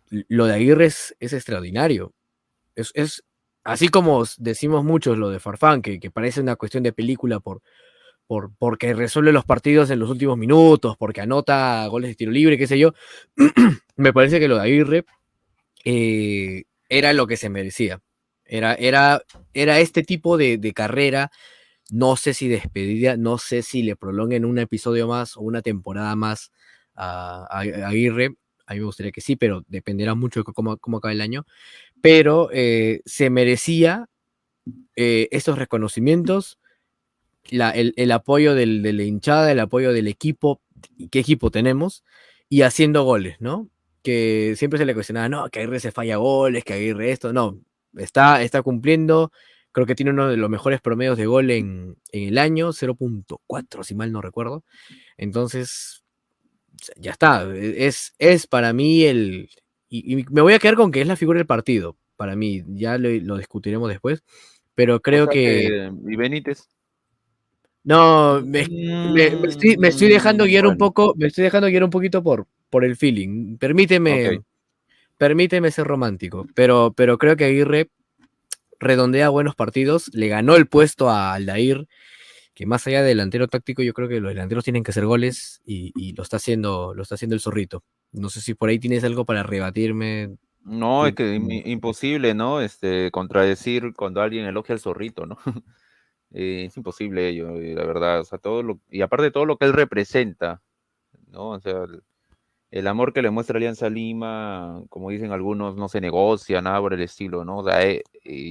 lo de Aguirre es, extraordinario. Es, así como decimos muchos lo de Farfán, que, parece una cuestión de película por, porque resuelve los partidos en los últimos minutos, porque anota goles de tiro libre, qué sé yo, me parece que lo de Aguirre eh, era lo que se merecía. Era, era, era este tipo de, carrera, no sé si despedida, no sé si le prolonguen un episodio más o una temporada más a, Aguirre. A mí me gustaría que sí, pero dependerá mucho de cómo, cómo acabe el año. Pero eh, se merecía eh, estos reconocimientos el, apoyo del, de la hinchada, el apoyo del equipo, qué equipo tenemos, y haciendo goles, ¿no? Que siempre se le cuestionaba, no, que Aguirre se falla goles, que Aguirre esto, no, está, está cumpliendo, creo que tiene uno de los mejores promedios de gol en, el año, 0.4 si mal no recuerdo, entonces, ya está, es, es para mí el, y, me voy a quedar con que es la figura del partido, para mí, ya lo, discutiremos después, pero creo que... ¿Y Benítez? No, me, estoy, dejando guiar un poco, me estoy dejando guiar un poquito por, por el feeling. Permíteme, permíteme ser romántico, pero, pero creo que Aguirre redondea buenos partidos, le ganó el puesto a Aldair, que más allá de delantero táctico, yo creo que los delanteros tienen que hacer goles y, lo está haciendo, lo está haciendo el zorrito. No sé si por ahí tienes algo para rebatirme. No, es que imposible, ¿no? Este, contradecir cuando alguien elogia al zorrito, ¿no? Eh, es imposible ello, eh, la verdad. O sea, todo lo, y aparte de todo lo que él representa, ¿no? O sea, el, amor que le muestra Alianza Lima, como dicen algunos, no se negocia, nada por el estilo, ¿no? O sea, eh,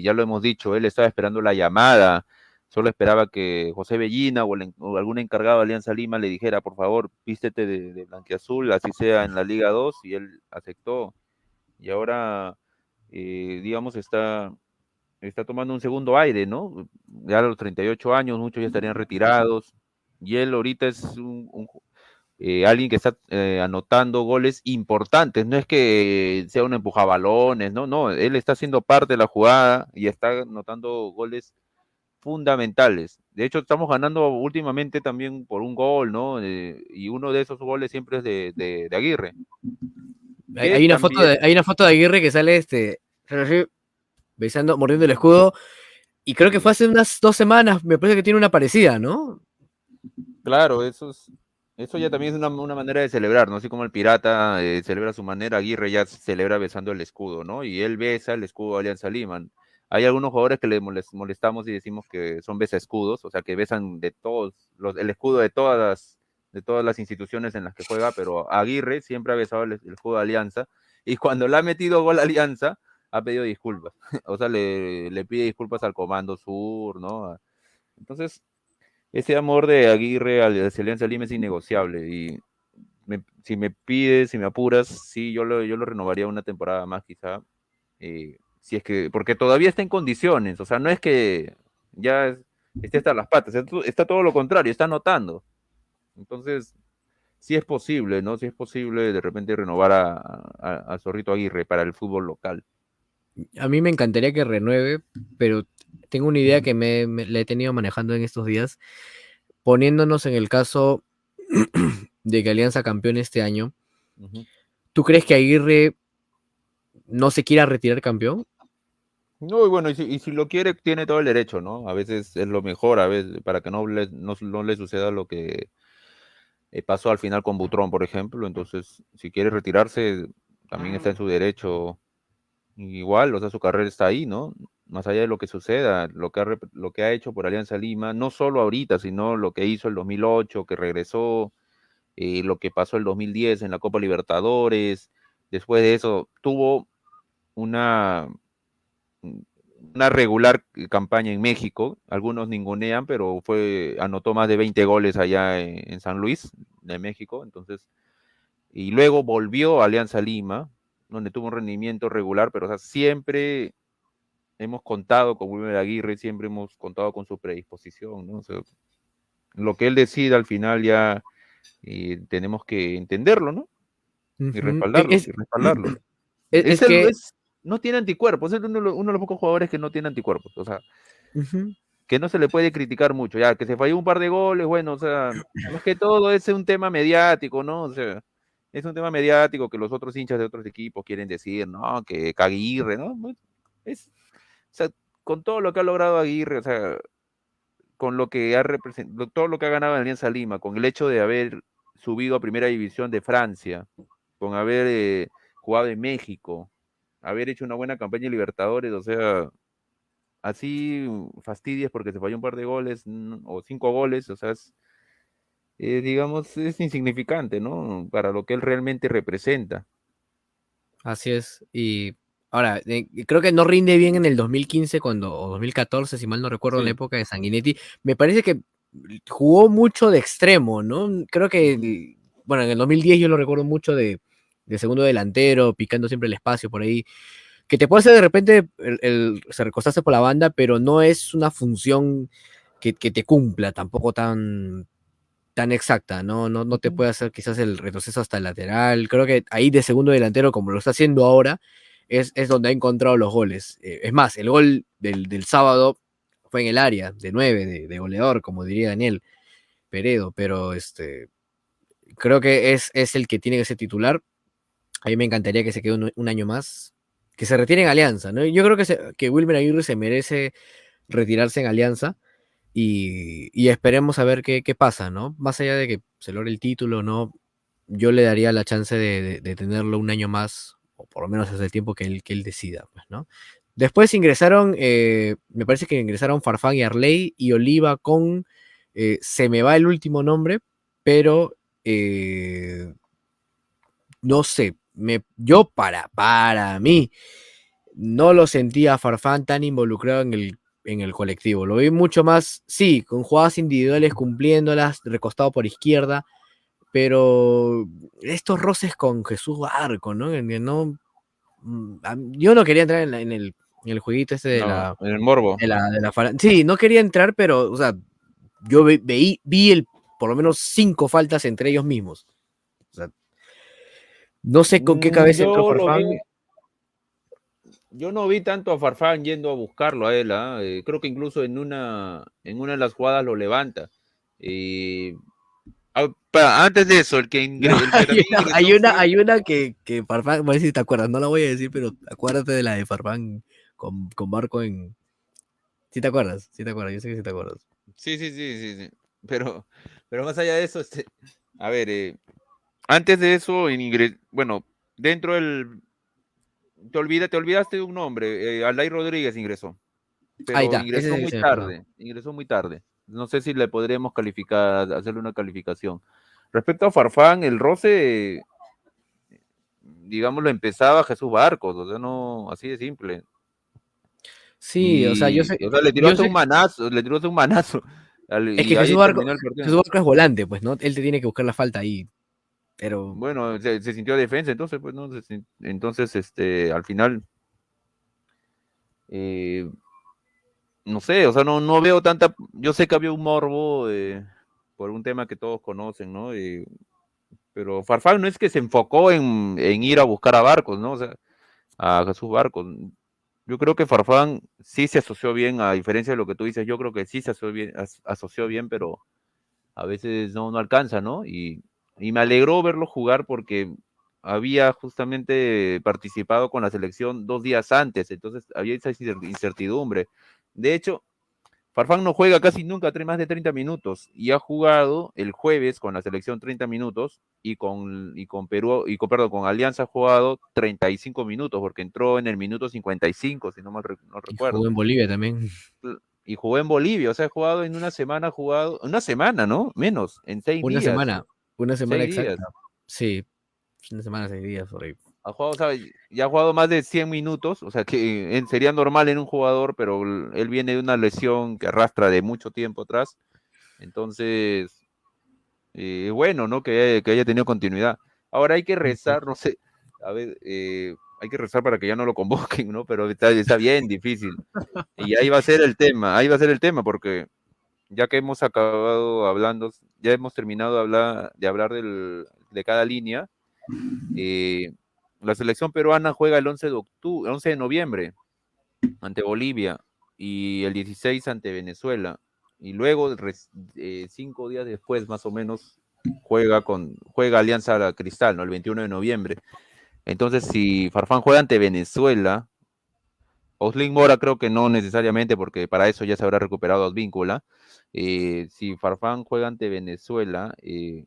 ya lo hemos dicho, él estaba esperando la llamada, solo esperaba que José Bellina o, algún encargado de Alianza Lima le dijera, por favor, vístete de, de blanquiazul, así sea en la Liga 2, y él aceptó. Y ahora, digamos, está está tomando un segundo aire, ¿no? Ya a los 38 años, muchos ya estarían retirados, y él ahorita es un, eh, alguien que está eh, anotando goles importantes, no es que sea un empujabalones, no, no, él está siendo parte de la jugada y está anotando goles fundamentales. De hecho, estamos ganando últimamente también por un gol, ¿no? Eh, y uno de esos goles siempre es de, Aguirre. Hay, una foto de, hay una foto de Aguirre que sale este, besando, mordiendo el escudo. Y creo que fue hace unas dos semanas, me parece que tiene una parecida, ¿no? Claro, eso es, eso ya también es una, manera de celebrar, ¿no? Así como el pirata eh, celebra a su manera, Aguirre ya celebra besando el escudo, ¿no? Y él besa el escudo de Alianza Lima. Hay algunos jugadores que le molestamos y decimos que son besa escudos, o sea, que besan de todos, los, el escudo de todas las, de todas las instituciones en las que juega, pero Aguirre siempre ha besado el, el escudo de Alianza. Y cuando le ha metido gol a Alianza, ha pedido disculpas. o sea, le, le, pide disculpas al Comando Sur, ¿no? Entonces, ese amor de Aguirre al Alianza Lima es innegociable. Y si me pides, si me apuras, sí, yo lo, yo lo renovaría una temporada más, quizá. Eh, si es que, porque todavía está en condiciones, o sea, no es que ya esté hasta las patas, está todo lo contrario, está anotando. Entonces, sí es posible, ¿no? Sí es posible de repente renovar a, a Zorrito Aguirre para el fútbol local a mí me encantaría que renueve, pero tengo una idea que me, la he tenido manejando en estos días, poniéndonos en el caso de que Alianza campeón este año. ¿Tú crees que Aguirre no se quiera retirar campeón? No, y bueno, y si, lo quiere, tiene todo el derecho, ¿no? A veces es lo mejor, a veces, para que no le, no, le suceda lo que eh, pasó al final con Butrón, por ejemplo. Entonces, si quiere retirarse, también está en su derecho igual, o sea, su carrera está ahí, ¿no? Más allá de lo que suceda, lo que ha, lo que ha hecho por Alianza Lima, no solo ahorita, sino lo que hizo el 2008, que regresó, eh, lo que pasó el 2010 en la Copa Libertadores, después de eso tuvo una, una regular campaña en México, algunos ningunean, pero fue, anotó más de 20 goles allá en, en San Luis, de México, entonces, y luego volvió a Alianza Lima, donde tuvo un rendimiento regular, pero siempre hemos contado con Wilmer Aguirre, siempre hemos contado con su predisposición, ¿no? lo que él decida al final ya eh, tenemos que entenderlo, ¿no? Y respaldarlo, y respaldarlo. Es, que no tiene anticuerpos, es uno, de los pocos jugadores que no tiene anticuerpos, o sea, que no se le puede criticar mucho, ya, que se falló un par de goles, bueno, o sea, es que todo es un tema mediático, ¿no? O sea, es un tema mediático que los otros hinchas de otros equipos quieren decir, ¿no? Que Aguirre, ¿no? Es, o sea, con todo lo que ha logrado Aguirre, o sea, con lo que ha representado, todo lo que ha ganado en Alianza Lima, con el hecho de haber subido a primera división de Francia, con haber eh, jugado en México, haber hecho una buena campaña en Libertadores, o sea, así fastidias porque se falló un par de goles o cinco goles, o sea, es, eh, digamos, es insignificante, ¿no? Para lo que él realmente representa. Así es. Y ahora, eh, creo que no rinde bien en el 2015 cuando, o 2014, si mal no recuerdo, en la época de Sanguinetti. Me parece que jugó mucho de extremo, ¿no? Creo que, bueno, en el 2010 yo lo recuerdo mucho de, segundo delantero, picando siempre el espacio por ahí. Que te puede hacer de repente el, se recostaste por la banda, pero no es una función que, que te cumpla tampoco tan, tan exacta, ¿no? No, no te puede hacer quizás el retroceso hasta el lateral. Creo que ahí de segundo delantero, como lo está haciendo ahora, es, es donde ha encontrado los goles. Eh, es más, el gol del, del, sábado fue en el área, de nueve, de, de, goleador, como diría Daniel Peredo, pero este, creo que es, es el que tiene que ser titular. A mí me encantaría que se quede un, año más, que se retire en Alianza, ¿no? Yo creo que, que Wilmer Aguirre se merece retirarse en Alianza y, esperemos a ver qué, pasa, ¿no? Más allá de que se logre el título, ¿no? Yo le daría la chance de, tenerlo un año más, o por lo menos hasta el tiempo que él, que él decida, pues, ¿no? Después ingresaron, eh, me parece que ingresaron Farfán y Arley y Oliva con, eh, se me va el último nombre, pero eh, no sé, me, yo para, para mí, no lo sentía Farfán tan involucrado en el en el colectivo. Lo vi mucho más, sí, con jugadas individuales cumpliéndolas, recostado por izquierda, pero estos roces con Jesús Barco, ¿no? no mm, yo no quería entrar en, el, en el, jueguito ese de la... En el morbo. De la, sí, no quería entrar, pero, o sea, yo vi, vi el, por lo menos cinco faltas entre ellos mismos. No sé con qué mm, cabeza entró Farfán yo no vi tanto a Farfán yendo a buscarlo a él. ¿ah? Eh, creo que incluso en una, en una de las jugadas lo levanta. Ah, antes de eso, el que, hay, una, hay, una, que, que Farfán, a ver si te acuerdas, no la voy a decir, pero acuérdate de la de Farfán con, con Marco en. ¿Sí te acuerdas? Sí te acuerdas, yo sé que sí te acuerdas. Sí, sí, sí, sí, sí. Pero, pero más allá de eso, este, a ver, eh, antes de eso, en bueno, dentro del te, olvida, te olvidaste de un nombre, eh, Alday Rodríguez ingresó. Pero ingresó muy tarde, ingresó muy tarde. No sé si le podríamos calificar, hacerle una calificación. Respecto a Farfán, el roce, digamos, lo empezaba Jesús Barcos, o sea, no, así de simple. Sí, o sea, yo sé. O sea, le tiró hasta un manazo, le tiró un manazo. es que Jesús Barcos, Jesús Barcos es volante, pues, ¿no? Él te tiene que buscar la falta ahí. Pero... Bueno, se, sintió defensa, entonces, pues, ¿no? Entonces, este, al final, eh, no sé, o sea, no, no veo tanta, yo sé que había un morbo eh, por un tema que todos conocen, ¿no? pero Farfán no es que se enfocó en, ir a buscar a Barcos, ¿no? O sea, a Jesús Barcos. Yo creo que Farfán sí se asoció bien, a diferencia de lo que tú dices, yo creo que sí se asoció bien, asoció bien pero a veces no, no alcanza, ¿no? Y, y me alegró verlo jugar porque había justamente participado con la selección dos días antes, entonces había esa incertidumbre. De hecho, Farfán no juega casi nunca más de 30 minutos y ha jugado el jueves con la selección 30 minutos y con, y con Perú, y con, perdón, con Alianza ha jugado 35 minutos porque entró en el minuto 55, si no mal no recuerdo. jugó en Bolivia también. Y jugó en Bolivia, o sea, ha jugado en una semana, ha jugado, una semana, ¿no? Menos, en seis días. Una semana, una semana exacta. Sí, una semana, seis días, Ha jugado, ya ha jugado más de 100 minutos, o sea que sería normal en un jugador, pero él viene de una lesión que arrastra de mucho tiempo atrás. Entonces, eh, bueno, ¿no? Que, haya tenido continuidad. Ahora hay que rezar, no sé, a ver, eh, hay que rezar para que ya no lo convoquen, ¿no? Pero está, está bien difícil. Y ahí va a ser el tema, ahí va a ser el tema, porque ya que hemos acabado hablando, ya hemos terminado de hablar, de, cada línea, eh, la selección peruana juega el 11 de, octubre, 11 de noviembre ante Bolivia y el 16 ante Venezuela. Y luego, eh, cinco días después, más o menos, juega con juega Alianza Cristal, ¿no? El 21 de noviembre. Entonces, si Farfán juega ante Venezuela, Oslin Mora creo que no necesariamente, porque para eso ya se habrá recuperado Advíncula. Eh, si Farfán juega ante Venezuela, eh,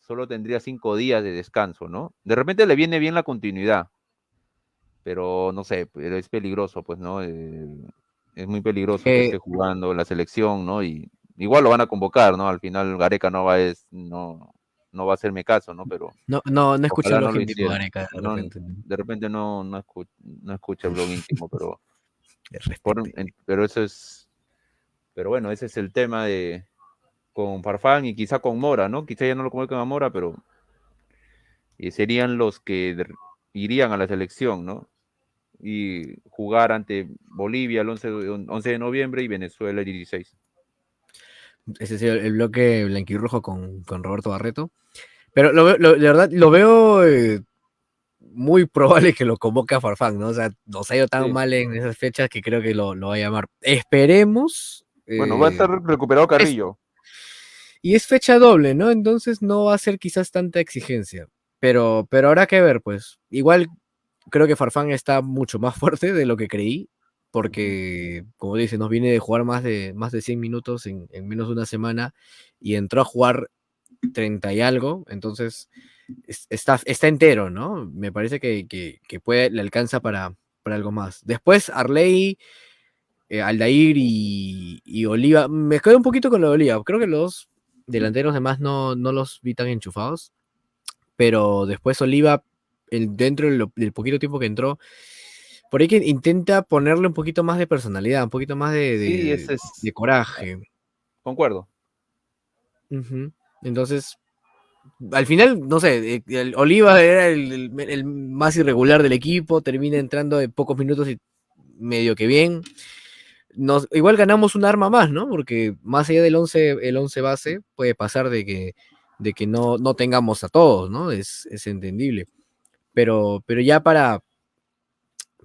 solo tendría cinco días de descanso, ¿no? De repente le viene bien la continuidad, pero no sé, pero es peligroso, pues, ¿no? Eh, es muy peligroso que esté jugando la selección, ¿no? Y igual lo van a convocar, ¿no? Al final Gareca no va a, es, no, no va a hacerme caso, ¿no? Pero no, no, no escucha lo íntimo Gareca. De repente, de repente no, no, escucha, no escucha el blog íntimo, pero pero eso es, pero bueno, ese es el tema de con Farfán y quizá con Mora, ¿no? Quizá ya no lo convocan a Mora, pero y serían los que irían a la selección, ¿no? Y jugar ante Bolivia el 11, 11 de noviembre y Venezuela el 16. Ese es el, bloque blanquirrojo con, con Roberto Barreto. Pero lo, de verdad, lo veo eh, muy probable que lo convoque a Farfán, ¿no? O sea, nos ha ido tan mal en esas fechas que creo que lo, lo va a llamar. Esperemos. Bueno, va a estar eh, recuperado Carrillo. y es fecha doble, ¿no? Entonces no va a ser quizás tanta exigencia. Pero, pero habrá que ver, pues. Igual creo que Farfán está mucho más fuerte de lo que creí porque, como dice, nos viene de jugar más de, más de 100 minutos en, menos de una semana y entró a jugar 30 y algo, entonces está, está entero, ¿no? Me parece que, puede, le alcanza para, para algo más. Después, Arley, eh, Aldair y, Oliva, me quedo un poquito con lo de Oliva, creo que los delanteros demás no, no los vi tan enchufados, pero después Oliva, el, dentro del poquito tiempo que entró, por ahí que intenta ponerle un poquito más de personalidad, un poquito más de, de, coraje. Concuerdo. Entonces, al final, no sé, eh, Oliva era el, más irregular del equipo, termina entrando en pocos minutos y medio que bien. Nos, igual ganamos un arma más, ¿no? Porque más allá del 11, el 11 base, puede pasar de que, de que no, no tengamos a todos, ¿no? Es, es entendible. Pero, pero ya para,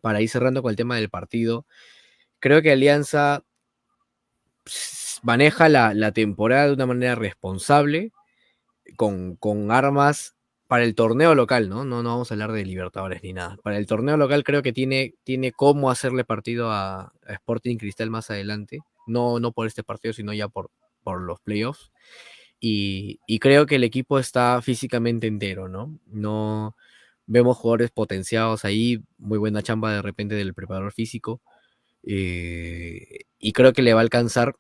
para ir cerrando con el tema del partido, creo que Alianza maneja la, temporada de una manera responsable, con, con, armas para el torneo local, ¿no? ¿no? No vamos a hablar de Libertadores ni nada. Para el torneo local creo que tiene, tiene cómo hacerle partido a, Sporting Cristal más adelante. No, no por este partido, sino ya por, por los playoffs. Y, y, creo que el equipo está físicamente entero, ¿no? No, Vemos jugadores potenciados ahí, muy buena chamba de repente del preparador físico. Eh, y creo que le va a alcanzar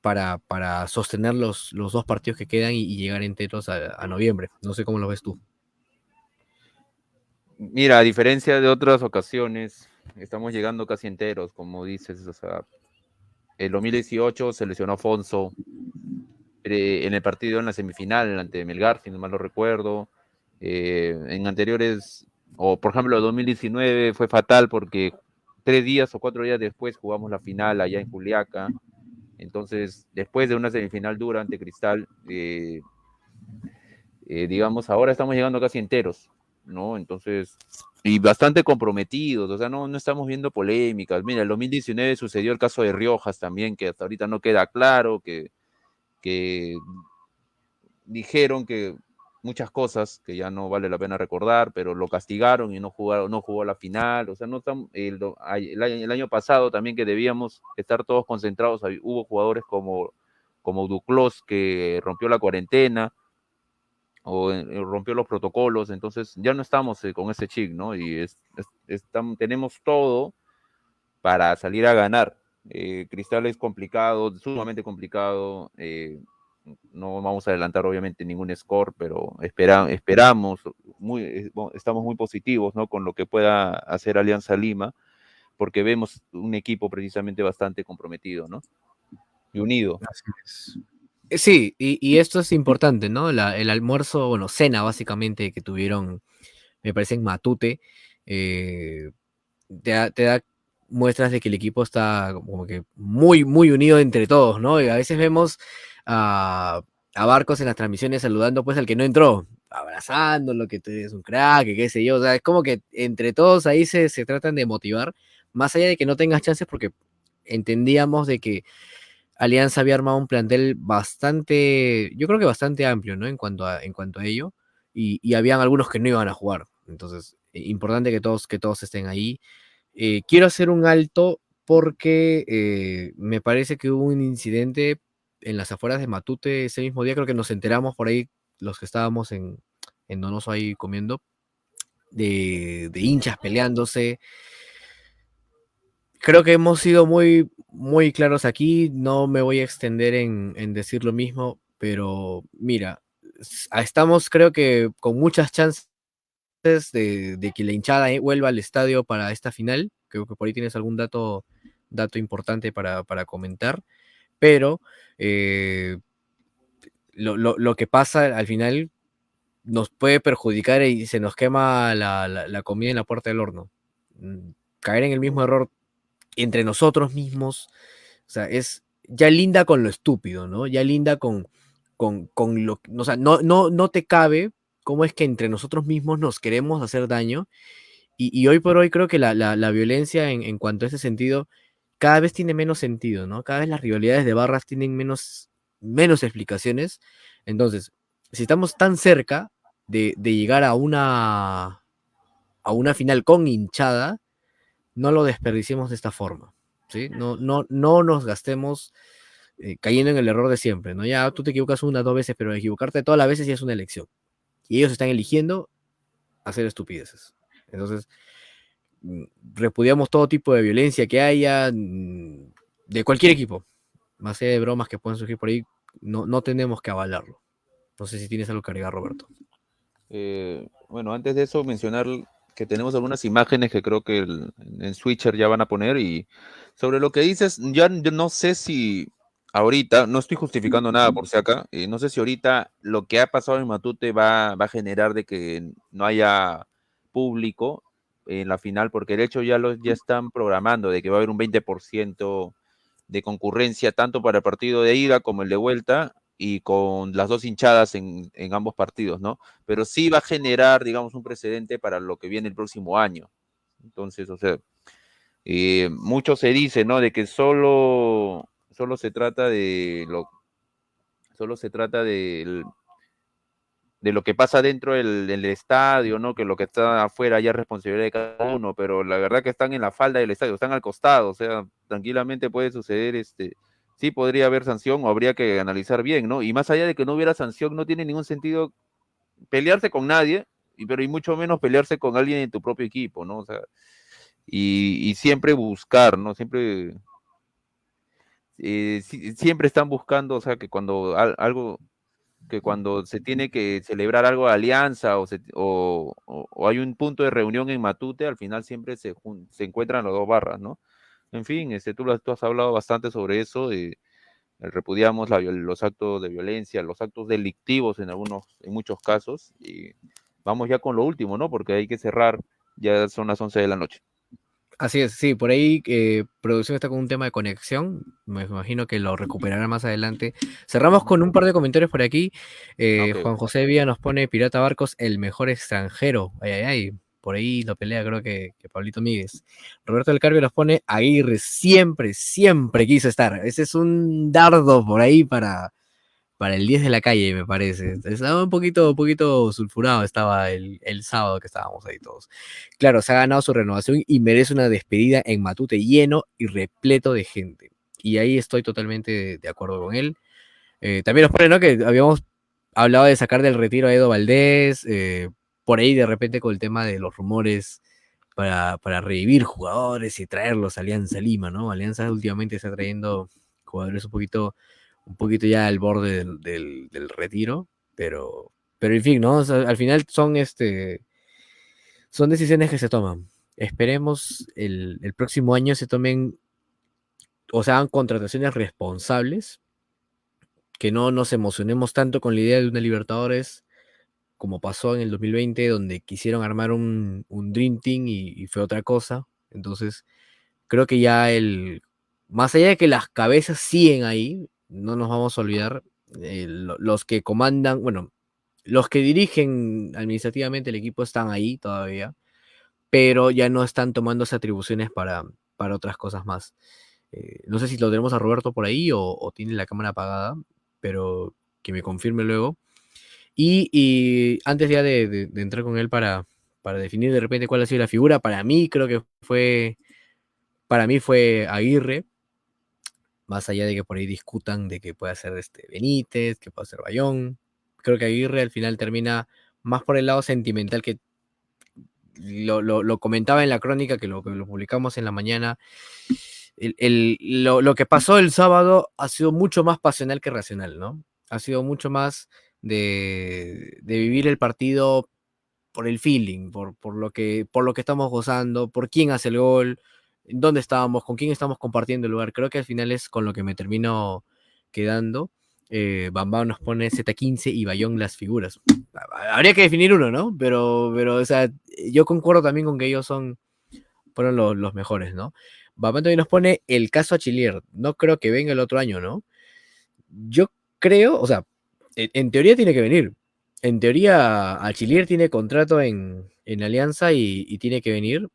para, para sostener los, los, dos partidos que quedan y, llegar enteros a, noviembre. No sé cómo lo ves tú. Mira, a diferencia de otras ocasiones, estamos llegando casi enteros, como dices. O sea, el 2018 se lesionó Afonso eh, en el partido en la semifinal ante Melgar, si no mal lo recuerdo. Eh, en anteriores, o por ejemplo, 2019 fue fatal porque tres días o cuatro días después jugamos la final allá en Juliaca. Entonces, después de una semifinal dura ante Cristal, eh, eh, digamos, ahora estamos llegando casi enteros, ¿no? Entonces, y bastante comprometidos, o sea, no, no estamos viendo polémicas. Mira, el 2019 sucedió el caso de Riojas también, que hasta ahorita no queda claro, que, que dijeron que muchas cosas que ya no vale la pena recordar, pero lo castigaron y no, jugaron, no jugó la final. O sea, no el, el, año, pasado también que debíamos estar todos concentrados, hubo jugadores como, como Duclos que rompió la cuarentena o eh, rompió los protocolos, entonces ya no estamos eh, con ese chic, ¿no? Y tenemos todo para salir a ganar. Eh, Cristal es complicado, sumamente complicado no vamos a adelantar obviamente ningún score, pero esperamos, muy, eh, estamos muy positivos ¿no? con lo que pueda hacer Alianza Lima, porque vemos un equipo precisamente bastante comprometido ¿no? y unido. Eh, sí, y, esto es importante, ¿no? el almuerzo, bueno, cena básicamente que tuvieron, me parece, en Matute, eh, te, da, te da muestras de que el equipo está como que muy, muy unido entre todos, ¿no? Y a veces vemos a, Barcos en las transmisiones saludando pues al que no entró, abrazándolo, que tú eres un crack, que qué sé yo, o sea, es como que entre todos ahí se, se tratan de motivar, más allá de que no tengas chances, porque entendíamos de que Alianza había armado un plantel bastante, yo creo que bastante amplio, ¿no? En cuanto a, en cuanto a ello, y, y habían algunos que no iban a jugar, entonces, eh, importante que todos, que todos estén ahí. Eh, quiero hacer un alto porque eh, me parece que hubo un incidente en las afueras de Matute ese mismo día, creo que nos enteramos por ahí, los que estábamos en, en Donoso ahí comiendo, de, de hinchas peleándose. Creo que hemos sido muy, muy claros aquí, no me voy a extender en, en decir lo mismo, pero mira, estamos creo que con muchas chances de, de, que la hinchada eh, vuelva al estadio para esta final. Creo que por ahí tienes algún dato, dato importante para, para comentar. Pero eh, lo, lo, lo, que pasa al final nos puede perjudicar y se nos quema la, la, comida en la puerta del horno. Mm, caer en el mismo error entre nosotros mismos, o sea, es ya linda con lo estúpido, ¿no? Ya linda con, con, con lo, o sea, no, no, no te cabe cómo es que entre nosotros mismos nos queremos hacer daño. Y, y hoy por hoy creo que la, la, la violencia en, en, cuanto a ese sentido cada vez tiene menos sentido, ¿no? Cada vez las rivalidades de barras tienen menos, menos explicaciones. Entonces, si estamos tan cerca de, de llegar a una, a una final con hinchada, no lo desperdiciemos de esta forma. ¿sí? No, no, no nos gastemos eh, cayendo en el error de siempre. ¿no? Ya tú te equivocas una dos veces, pero equivocarte todas las veces ya es una elección y ellos están eligiendo hacer estupideces. Entonces, repudiamos todo tipo de violencia que haya mm, de cualquier equipo, más allá de bromas que pueden surgir por ahí, no, no tenemos que avalarlo. No sé si tienes algo que agregar, Roberto. Eh, bueno, antes de eso, mencionar que tenemos algunas imágenes que creo que el, en Switcher ya van a poner y sobre lo que dices, ya no sé si ahorita, no estoy justificando nada por si acá, eh, no sé si ahorita lo que ha pasado en Matute va, va, a generar de que no haya público en la final, porque de hecho ya, lo, ya están programando de que va a haber un 20% de concurrencia tanto para el partido de ida como el de vuelta y con las dos hinchadas en, en ambos partidos, ¿no? Pero sí va a generar, digamos, un precedente para lo que viene el próximo año. Entonces, o sea, eh, mucho se dice, ¿no? De que solo solo se trata de lo solo se trata de, de lo que pasa dentro del, estadio, ¿no? Que lo que está afuera ya es responsabilidad de cada uno, pero la verdad que están en la falda del estadio, están al costado, o sea, tranquilamente puede suceder, este, sí podría haber sanción o habría que analizar bien, ¿no? Y más allá de que no hubiera sanción, no tiene ningún sentido pelearse con nadie, y, pero y mucho menos pelearse con alguien en tu propio equipo, ¿no? O sea, y, y siempre buscar, ¿no? Siempre eh, siempre están buscando, o sea, que cuando algo, que cuando se tiene que celebrar algo de alianza o, se, o, o, hay un punto de reunión en Matute, al final siempre se, se encuentran las dos barras, ¿no? En fin, este, tú, has hablado bastante sobre eso, eh, repudiamos la, los actos de violencia, los actos delictivos en algunos, en muchos casos, y vamos ya con lo último, ¿no? Porque hay que cerrar, ya son las 11 de la noche. Así es, sí, por ahí eh, producción está con un tema de conexión, me imagino que lo recuperará más adelante. Cerramos con un par de comentarios por aquí. Eh, okay. Juan José Vía nos pone Pirata Barcos, el mejor extranjero. Ay, ay, ay. Por ahí lo pelea, creo que, que Pablito Míguez. Roberto del Carpio nos pone Aguirre, siempre, siempre quiso estar. Ese es un dardo por ahí para, para el 10 de la calle, me parece. Estaba un poquito, un poquito sulfurado, estaba el, el, sábado que estábamos ahí todos. Claro, se ha ganado su renovación y merece una despedida en Matute lleno y repleto de gente. Y ahí estoy totalmente de, acuerdo con él. Eh, también nos pone, ¿no? Que habíamos hablado de sacar del retiro a Edo Valdés, eh, por ahí de repente con el tema de los rumores para, para revivir jugadores y traerlos a Alianza Lima, ¿no? Alianza últimamente está trayendo jugadores un poquito un poquito ya al borde del, del, retiro, pero, pero en fin, ¿no? Al final son este son decisiones que se toman. Esperemos el, el próximo año se tomen o sea, hagan contrataciones responsables, que no nos emocionemos tanto con la idea de una Libertadores como pasó en el 2020, donde quisieron armar un, un Dream Team y, y, fue otra cosa. Entonces, creo que ya el, más allá de que las cabezas siguen ahí, no nos vamos a olvidar, eh, los que comandan, bueno, los que dirigen administrativamente el equipo están ahí todavía, pero ya no están tomando esas atribuciones para, para otras cosas más. Eh, no sé si lo tenemos a Roberto por ahí o, tiene la cámara apagada, pero que me confirme luego. Y, antes ya de, entrar con él para, para definir de repente cuál ha sido la figura, para mí creo que fue, para mí fue Aguirre, más allá de que por ahí discutan de que pueda ser este Benítez, que pueda ser Bayón. Creo que Aguirre al final termina más por el lado sentimental que lo, comentaba en la crónica que lo, que lo publicamos en la mañana. lo, que pasó el sábado ha sido mucho más pasional que racional, ¿no? Ha sido mucho más de, vivir el partido por el feeling, por, por, lo que, por lo que estamos gozando, por quién hace el gol, dónde estábamos, con quién estamos compartiendo el lugar. Creo que al final es con lo que me termino quedando. Eh, Bambao nos pone Z15 y Bayón las figuras. Habría que definir uno, ¿no? Pero, pero, o sea, yo concuerdo también con que ellos son, fueron los, mejores, ¿no? Bambao también nos pone el caso a Chilier. No creo que venga el otro año, ¿no? Yo creo, o sea, en, teoría tiene que venir. En teoría, Chilier tiene contrato en, Alianza y, tiene que venir,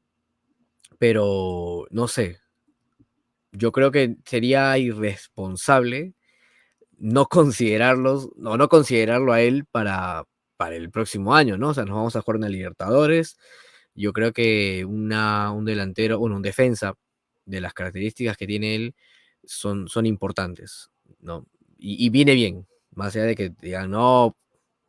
pero no sé. Yo creo que sería irresponsable no considerarlos, no, no considerarlo a él para, para el próximo año, ¿no? O sea, nos vamos a jugar en Libertadores. Yo creo que una, un delantero, bueno, un defensa de las características que tiene él son, son importantes, ¿no? Y, viene bien, más allá de que digan, no,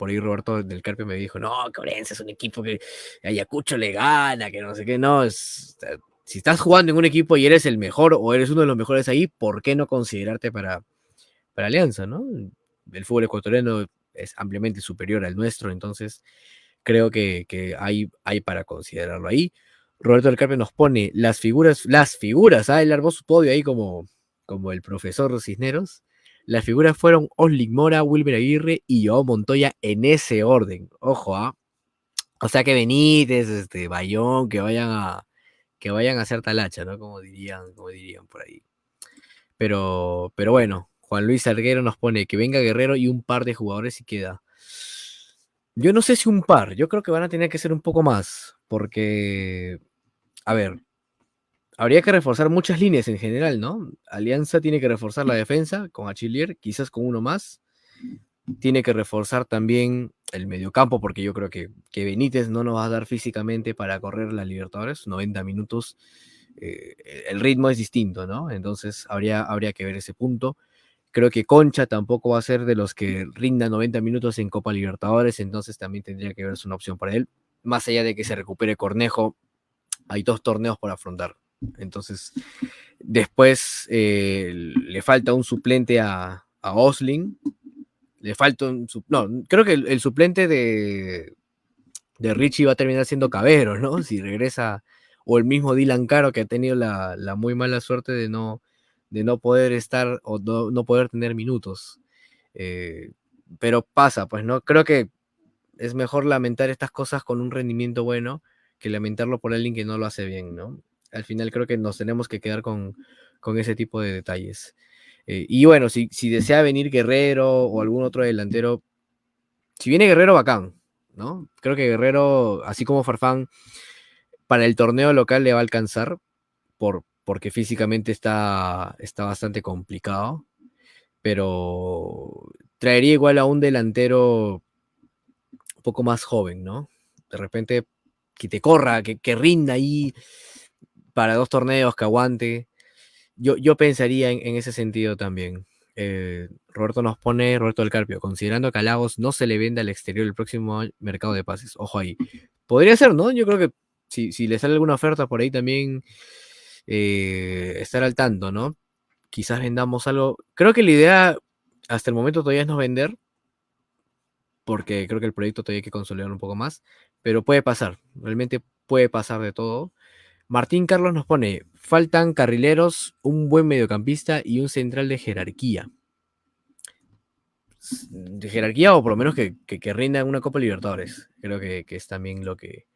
por ahí Roberto del Carpio me dijo, no, Corense es un equipo que Ayacucho le gana, que no sé qué, no, es, si estás jugando en un equipo y eres el mejor o eres uno de los mejores ahí, ¿por qué no considerarte para, para Alianza, ¿no? El fútbol ecuatoriano es ampliamente superior al nuestro, entonces creo que, hay, hay, para considerarlo ahí. Roberto del Carpio nos pone las figuras, las figuras, ah, él armó su podio ahí como, como el profesor Cisneros. Las figuras fueron Osling Mora, Wilmer Aguirre y Joao Montoya en ese orden. Ojo, ¿ah? O sea que Benítez, este, Bayón, que vayan a que vayan a hacer talacha, ¿no? Como dirían, como dirían por ahí. Pero, pero bueno, Juan Luis Arguero nos pone que venga Guerrero y un par de jugadores y queda. Yo no sé si un par, yo creo que van a tener que ser un poco más, porque, a ver, habría que reforzar muchas líneas en general, ¿no? Alianza tiene que reforzar la defensa con Achillier, quizás con uno más. Tiene que reforzar también el mediocampo, porque yo creo que, que Benítez no nos va a dar físicamente para correr la Libertadores, 90 minutos. Eh, el ritmo es distinto, ¿no? Entonces habría, habría que ver ese punto. Creo que Concha tampoco va a ser de los que rinda 90 minutos en Copa Libertadores, entonces también tendría que verse una opción para él. Más allá de que se recupere Cornejo, hay dos torneos por afrontar. Entonces, después eh, le falta un suplente a, Osling. Le falta un. No, creo que el, suplente de, de Richie va a terminar siendo Cabero, ¿no? Si regresa. O el mismo Dylan Caro que ha tenido la, muy mala suerte de no, de no poder estar o no, poder tener minutos. Eh, pero pasa, pues no, creo que es mejor lamentar estas cosas con un rendimiento bueno que lamentarlo por alguien que no lo hace bien, ¿no? Al final creo que nos tenemos que quedar con, ese tipo de detalles. Eh, y bueno, si, si, desea venir Guerrero o algún otro delantero, si viene Guerrero, bacán, ¿no? Creo que Guerrero, así como Farfán, para el torneo local le va a alcanzar por, porque físicamente está, está bastante complicado, pero traería igual a un delantero un poco más joven, ¿no? De repente que te corra, que, rinda ahí para dos torneos, que aguante. Yo, yo pensaría en, ese sentido también. Eh, Roberto nos pone, Roberto del Carpio, considerando que a Lagos no se le vende al exterior el próximo mercado de pases. Ojo ahí. Podría ser, ¿no? Yo creo que si, si le sale alguna oferta por ahí también eh, estar al tanto, ¿no? Quizás vendamos algo. Creo que la idea hasta el momento todavía es no vender, porque creo que el proyecto todavía hay que consolidar un poco más, pero puede pasar, realmente puede pasar de todo. Martín Carlos nos pone, faltan carrileros, un buen mediocampista y un central de jerarquía. De jerarquía o por lo menos que, que, rinda una Copa Libertadores. Creo que, que, es también lo que,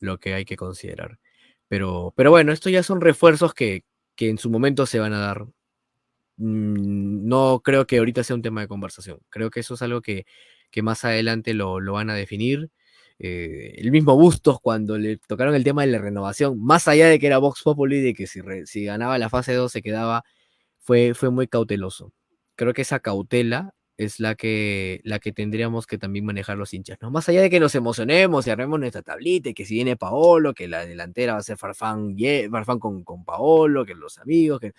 lo que hay que considerar. Pero, pero bueno, estos ya son refuerzos que, en su momento se van a dar. Mm, no creo que ahorita sea un tema de conversación. Creo que eso es algo que, que más adelante lo, van a definir. Eh, el mismo Bustos cuando le tocaron el tema de la renovación, más allá de que era Vox Populi, de que si, ganaba la fase 2 se quedaba, fue, fue muy cauteloso. Creo que esa cautela es la que, la que tendríamos que también manejar los hinchas, ¿no? Más allá de que nos emocionemos y armemos nuestra tablita, y que si viene Paolo, que la delantera va a ser Farfán, Farfán con, con Paolo, que los amigos, que...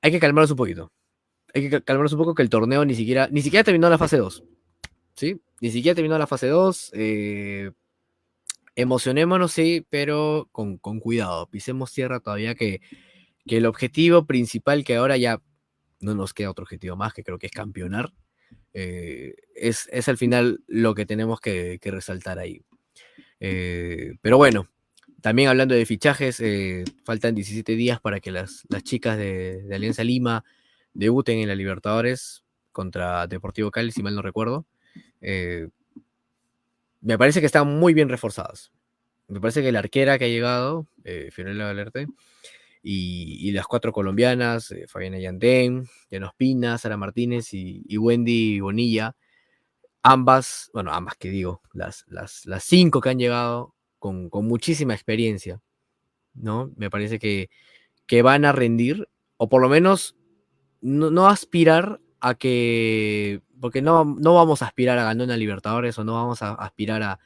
Hay que calmarnos un poquito. Hay que calmarnos un poco que el torneo ni siquiera, ni siquiera terminó la fase 2. ¿Sí? Ni siquiera terminó la fase 2. Eh, emocionémonos, sí, pero con, cuidado. Pisemos tierra todavía que, que el objetivo principal que ahora ya no nos queda otro objetivo más, que creo que es campeonar. Eh, es, al final lo que tenemos que, resaltar ahí. Eh, pero bueno, también hablando de fichajes, faltan 17 días para que las, chicas de, Alianza Lima debuten en la Libertadores contra Deportivo Cali, si mal no recuerdo. Me parece que están muy bien reforzadas. Me parece que la arquera que ha llegado, Fiorella Valerte, y, las cuatro colombianas, eh, Fabiana Yandén, Llanos Pina, Sara Martínez y, Wendy Bonilla, ambas, bueno, ambas que digo, las, las, las cinco que han llegado con, muchísima experiencia, ¿no? Me parece que, que, van a rendir, o por lo menos no, aspirar a que, porque no, no vamos a aspirar a ganar una Libertadores o no vamos a aspirar a,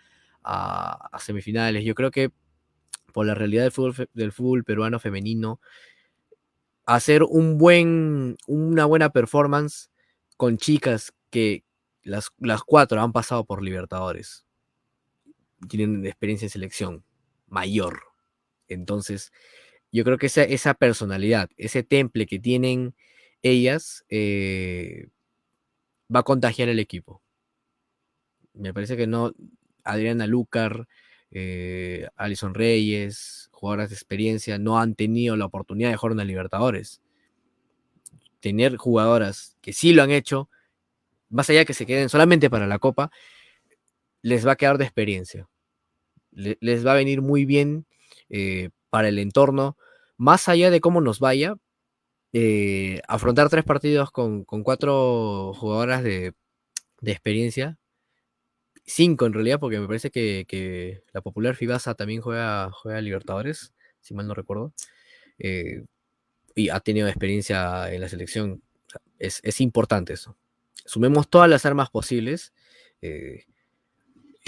semifinales. Yo creo que por la realidad del fútbol, del fútbol peruano femenino, hacer un buen, una buena performance con chicas que las, las cuatro han pasado por Libertadores. Tienen experiencia en selección mayor. Entonces, yo creo que esa, esa personalidad, ese temple que tienen ellas, eh, va a contagiar el equipo. Me parece que no, Adriana Lucar, eh, Alison Reyes, jugadoras de experiencia, no han tenido la oportunidad de jugar en Libertadores. Tener jugadoras que sí lo han hecho, más allá que se queden solamente para la Copa, les va a quedar de experiencia. les va a venir muy bien eh, para el entorno, más allá de cómo nos vaya, eh, afrontar tres partidos con, cuatro jugadoras de, experiencia cinco en realidad, porque me parece que, la popular Fibasa también juega, juega Libertadores, si mal no recuerdo. Eh, y ha tenido experiencia en la selección. es, importante eso. Sumemos todas las armas posibles eh,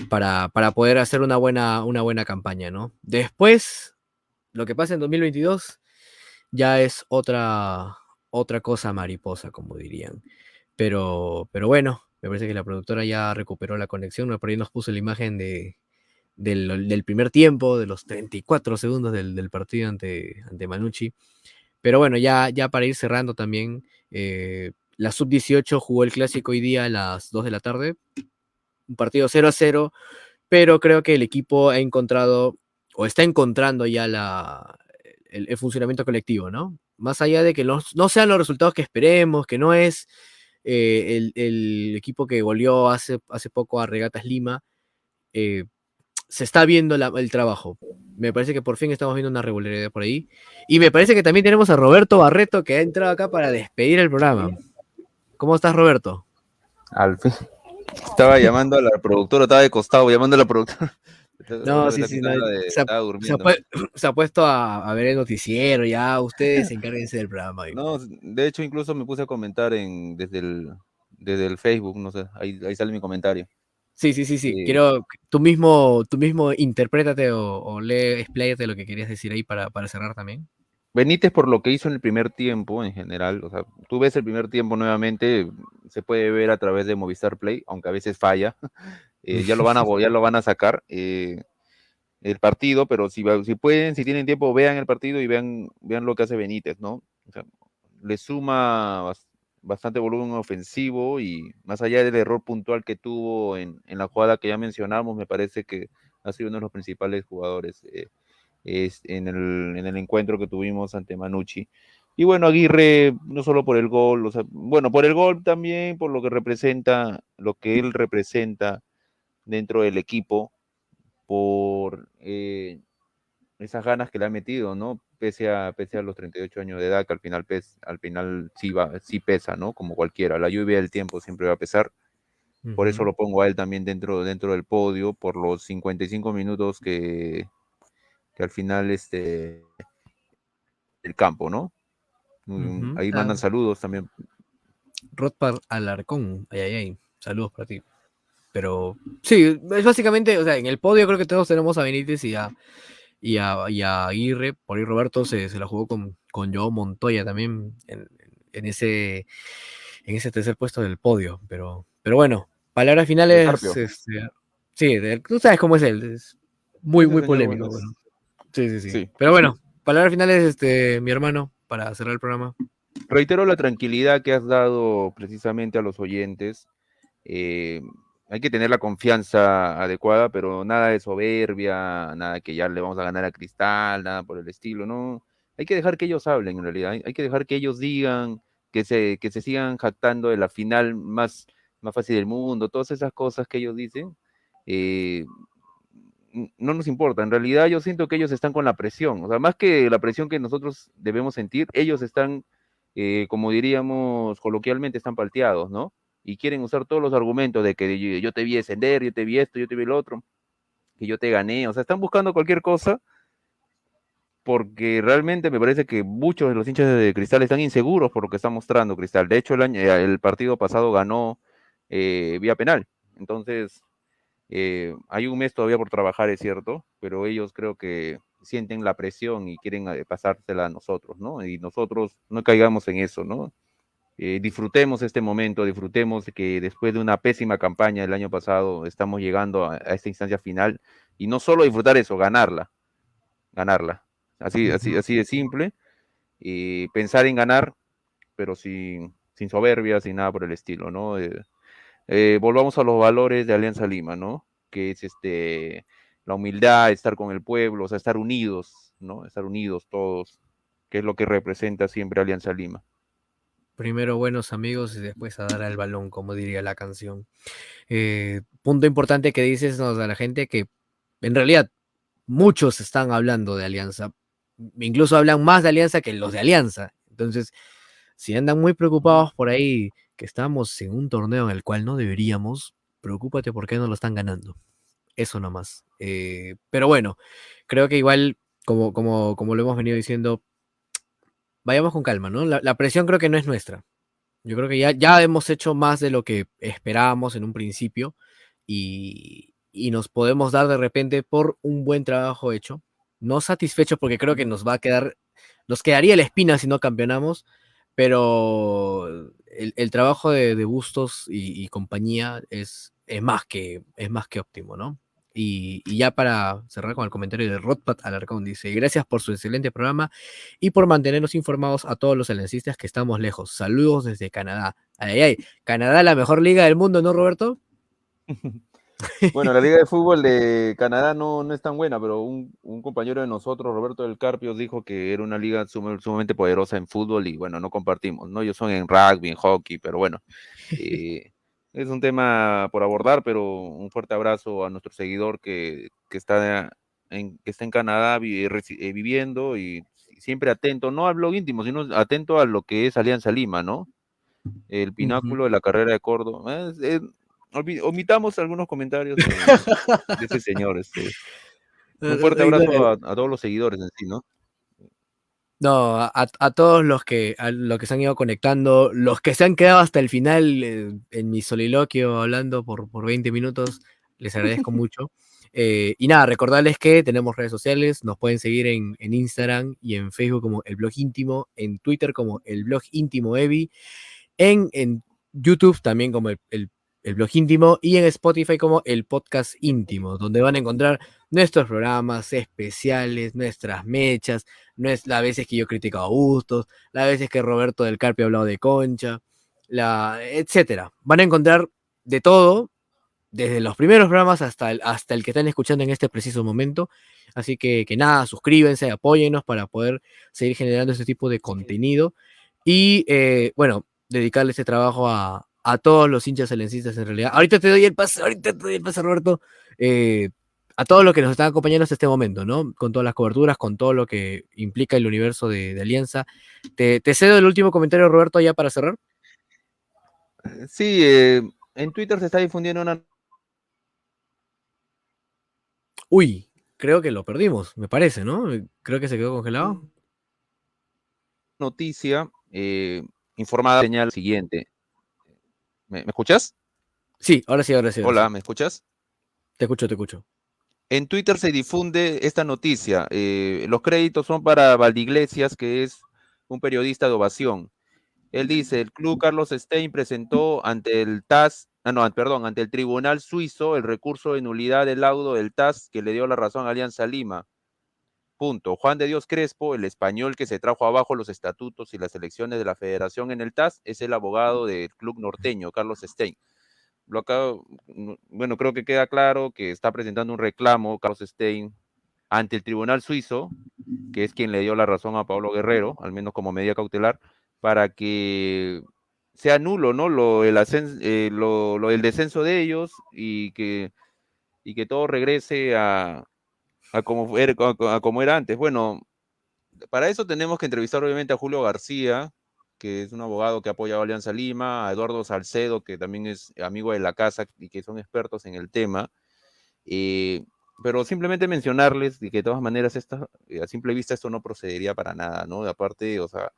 para, poder hacer una buena, una buena campaña, ¿no? Después, lo que pasa en 2022 ya es otra, otra cosa mariposa, como dirían. Pero, pero bueno, me parece que la productora ya recuperó la conexión. Por ahí nos puso la imagen de, del, primer tiempo, de los 34 segundos del, partido ante, ante Manucci. Pero bueno, ya, ya para ir cerrando también, eh, la sub-18 jugó el clásico hoy día a las 2 de la tarde. Un partido 0 a 0, pero creo que el equipo ha encontrado o está encontrando ya la, el, funcionamiento colectivo, ¿no? Más allá de que no sean los resultados que esperemos, que no es eh, el, equipo que goleó hace, hace poco a Regatas Lima, eh, se está viendo el trabajo. Me parece que por fin estamos viendo una regularidad por ahí. Y me parece que también tenemos a Roberto Barreto que ha entrado acá para despedir el programa. ¿Cómo estás, Roberto? Al fin. Estaba llamando a la productora, estaba de costado llamando a la productora. No, sí, sí, se, ha, puesto a, ver el noticiero, ya ustedes encárguense del programa. No, de hecho incluso me puse a comentar en, desde, el, desde el Facebook, no sé, ahí, sale mi comentario. Sí, sí, sí, sí. Quiero, tú mismo, tú mismo interprétate o, o lee, expláyate lo que querías decir ahí para, para cerrar también. Benítez por lo que hizo en el primer tiempo en general, o sea, tú ves el primer tiempo nuevamente, se puede ver a través de Movistar Play, aunque a veces falla, eh, ya, lo van a, ya lo van a sacar eh, el partido, pero si, si pueden, si tienen tiempo, vean el partido y vean, vean lo que hace Benítez, ¿no? O sea, le suma bastante volumen ofensivo y más allá del error puntual que tuvo en, en, la jugada que ya mencionamos, me parece que ha sido uno de los principales jugadores. Eh, en, el, en el encuentro que tuvimos ante Manucci. Y bueno, Aguirre, no solo por el gol, bueno, por el gol también, por lo que representa, lo que él representa dentro del equipo, por eh, esas ganas que le ha metido, ¿no? Pese a, pese a los 38 años de edad, que al final, pes, al final sí, va, sí pesa, ¿no? Como cualquiera, la lluvia del tiempo siempre va a pesar. Por eso lo pongo a él también dentro, dentro del podio, por los 55 minutos que, que al final este el campo, ¿no? Ahí mandan saludos también. Rodpar Alarcón, ay, ay, ay, saludos para ti. Pero sí, es básicamente, o sea, en el podio creo que todos tenemos a Benítez y a, y a, Aguirre, por ahí Roberto se, se la jugó con, con Joao Montoya también en, ese, en ese tercer puesto del podio, pero, pero bueno, palabras finales. Este, sí, tú sabes cómo es él, es muy, muy polémico. Sí, sí, sí, Pero bueno, palabras finales, este, mi hermano, para cerrar el programa. Reitero la tranquilidad que has dado precisamente a los oyentes. Eh, hay que tener la confianza adecuada, pero nada de soberbia, nada que ya le vamos a ganar a Cristal, nada por el estilo, ¿no? Hay que dejar que ellos hablen, en realidad. Hay, que dejar que ellos digan, que se, que se sigan jactando de la final más, más fácil del mundo, todas esas cosas que ellos dicen. Eh, no nos importa. En realidad yo siento que ellos están con la presión. O sea, más que la presión que nosotros debemos sentir, ellos están, eh, como diríamos coloquialmente, están palteados, ¿no? Y quieren usar todos los argumentos de que yo, te vi descender, yo te vi esto, yo te vi el otro, que yo te gané. O sea, están buscando cualquier cosa porque realmente me parece que muchos de los hinchas de Cristal están inseguros por lo que está mostrando Cristal. De hecho, el, año, el partido pasado ganó eh, vía penal. Entonces, eh, hay un mes todavía por trabajar, es cierto, pero ellos creo que sienten la presión y quieren eh, pasársela a nosotros, ¿no? Y nosotros no caigamos en eso, ¿no? Eh, disfrutemos este momento, disfrutemos que después de una pésima campaña el año pasado estamos llegando a, esta instancia final y no solo disfrutar eso, ganarla, ganarla, así, así, así de simple, y pensar en ganar, pero sin, sin soberbia, sin nada por el estilo, ¿no? Eh, volvamos a los valores de Alianza Lima, ¿no? Que es este, la humildad, estar con el pueblo, o sea, estar unidos, ¿no? Estar unidos todos, que es lo que representa siempre Alianza Lima. Primero buenos amigos y después a dar al balón, como diría la canción. Eh, punto importante que dices a la gente que en realidad muchos están hablando de Alianza. Incluso hablan más de Alianza que los de Alianza. Entonces, si andan muy preocupados por ahí que estamos en un torneo en el cual no deberíamos, preocúpate por qué no lo están ganando. Eso nomás. Eh, pero bueno, creo que igual, como, como, como lo hemos venido diciendo, vayamos con calma, ¿no? La, presión creo que no es nuestra. Yo creo que ya, ya hemos hecho más de lo que esperábamos en un principio y, y nos podemos dar de repente por un buen trabajo hecho. No satisfecho porque creo que nos va a quedar, nos quedaría la espina si no campeonamos, pero el, trabajo de, Bustos y, compañía es, es, más que, es más que óptimo, ¿no? Y, ya para cerrar con el comentario de Rodpat Alarcón, dice, gracias por su excelente programa y por mantenernos informados a todos los alencistas que estamos lejos. Saludos desde Canadá. Ay, ay, Canadá, la mejor liga del mundo, ¿no, Roberto? Bueno, la Liga de Fútbol de Canadá no, no es tan buena, pero un, compañero de nosotros, Roberto del Carpio, dijo que era una liga sumamente poderosa en fútbol y bueno, no compartimos, ¿no? Ellos son en rugby, en hockey, pero bueno, eh, es un tema por abordar, pero un fuerte abrazo a nuestro seguidor que, está, en, que está en Canadá eh, viviendo y siempre atento, no al blog íntimo, sino atento a lo que es Alianza Lima, ¿no? El pináculo de la carrera de Córdoba. omitamos algunos comentarios de, ese señor. Este. Un fuerte abrazo a, todos los seguidores en sí, ¿no? No, a, todos los que, a los que se han ido conectando, los que se han quedado hasta el final eh, en mi soliloquio hablando por, por 20 minutos, les agradezco mucho. Eh, y nada, recordarles que tenemos redes sociales, nos pueden seguir en, Instagram y en Facebook como el blog íntimo, en Twitter como el blog íntimo Evi, en, en YouTube también como el, el el blog íntimo, y en Spotify como el podcast íntimo, donde van a encontrar nuestros programas especiales, nuestras mechas, las veces que yo critico a Bustos, las veces que Roberto del Carpio ha hablado de Concha, la, etcétera. Van a encontrar de todo, desde los primeros programas hasta el, hasta el que están escuchando en este preciso momento. Así que, que nada, suscríbanse, apóyennos para poder seguir generando este tipo de contenido. Y eh, bueno, dedicarle este trabajo a, a todos los hinchas selencistas en realidad. Ahorita te doy el pase, ahorita te doy el pase, Roberto. Eh, a todos los que nos están acompañando hasta este momento, ¿no? Con todas las coberturas, con todo lo que implica el universo de, Alianza. Te, cedo el último comentario, Roberto, ya para cerrar. Sí, eh, en Twitter se está difundiendo una Uy, creo que lo perdimos, me parece, ¿no? Creo que se quedó congelado. noticia eh, informada señal siguiente. ¿Me, me escuchas? Sí, ahora sí, ahora sí. ahora Hola, sí. ¿me escuchas? Te escucho, te escucho. En Twitter se difunde esta noticia. eh, los créditos son para Valdiglesias, que es un periodista de ovación. Él dice, el club Carlos Stein presentó ante el TAS, ah, no, perdón, ante el Tribunal Suizo el recurso de nulidad del laudo del TAS que le dio la razón a Alianza Lima. Punto. Juan de Dios Crespo, el español que se trajo abajo los estatutos y las elecciones de la federación en el TAS, es el abogado del club norteño, Carlos Stein. Lo acabo- no- bueno, creo que queda claro que está presentando un reclamo, Carlos Stein, ante el Tribunal Suizo, que es quien le dio la razón a Pablo Guerrero, al menos como medida cautelar, para que sea nulo, ¿no? Lo, el, eh, lo, lo del descenso de ellos y que, y que todo regrese a, a como era, a- como era antes. Bueno, para eso tenemos que entrevistar obviamente a Julio García, que es un abogado que ha apoyado Alianza Lima, a Eduardo Salcedo, que también es amigo de la casa y que son expertos en el tema. Eh, pero simplemente mencionarles que de todas maneras esta, eh, a simple vista esto no procedería para nada, ¿no? Aparte, o sea,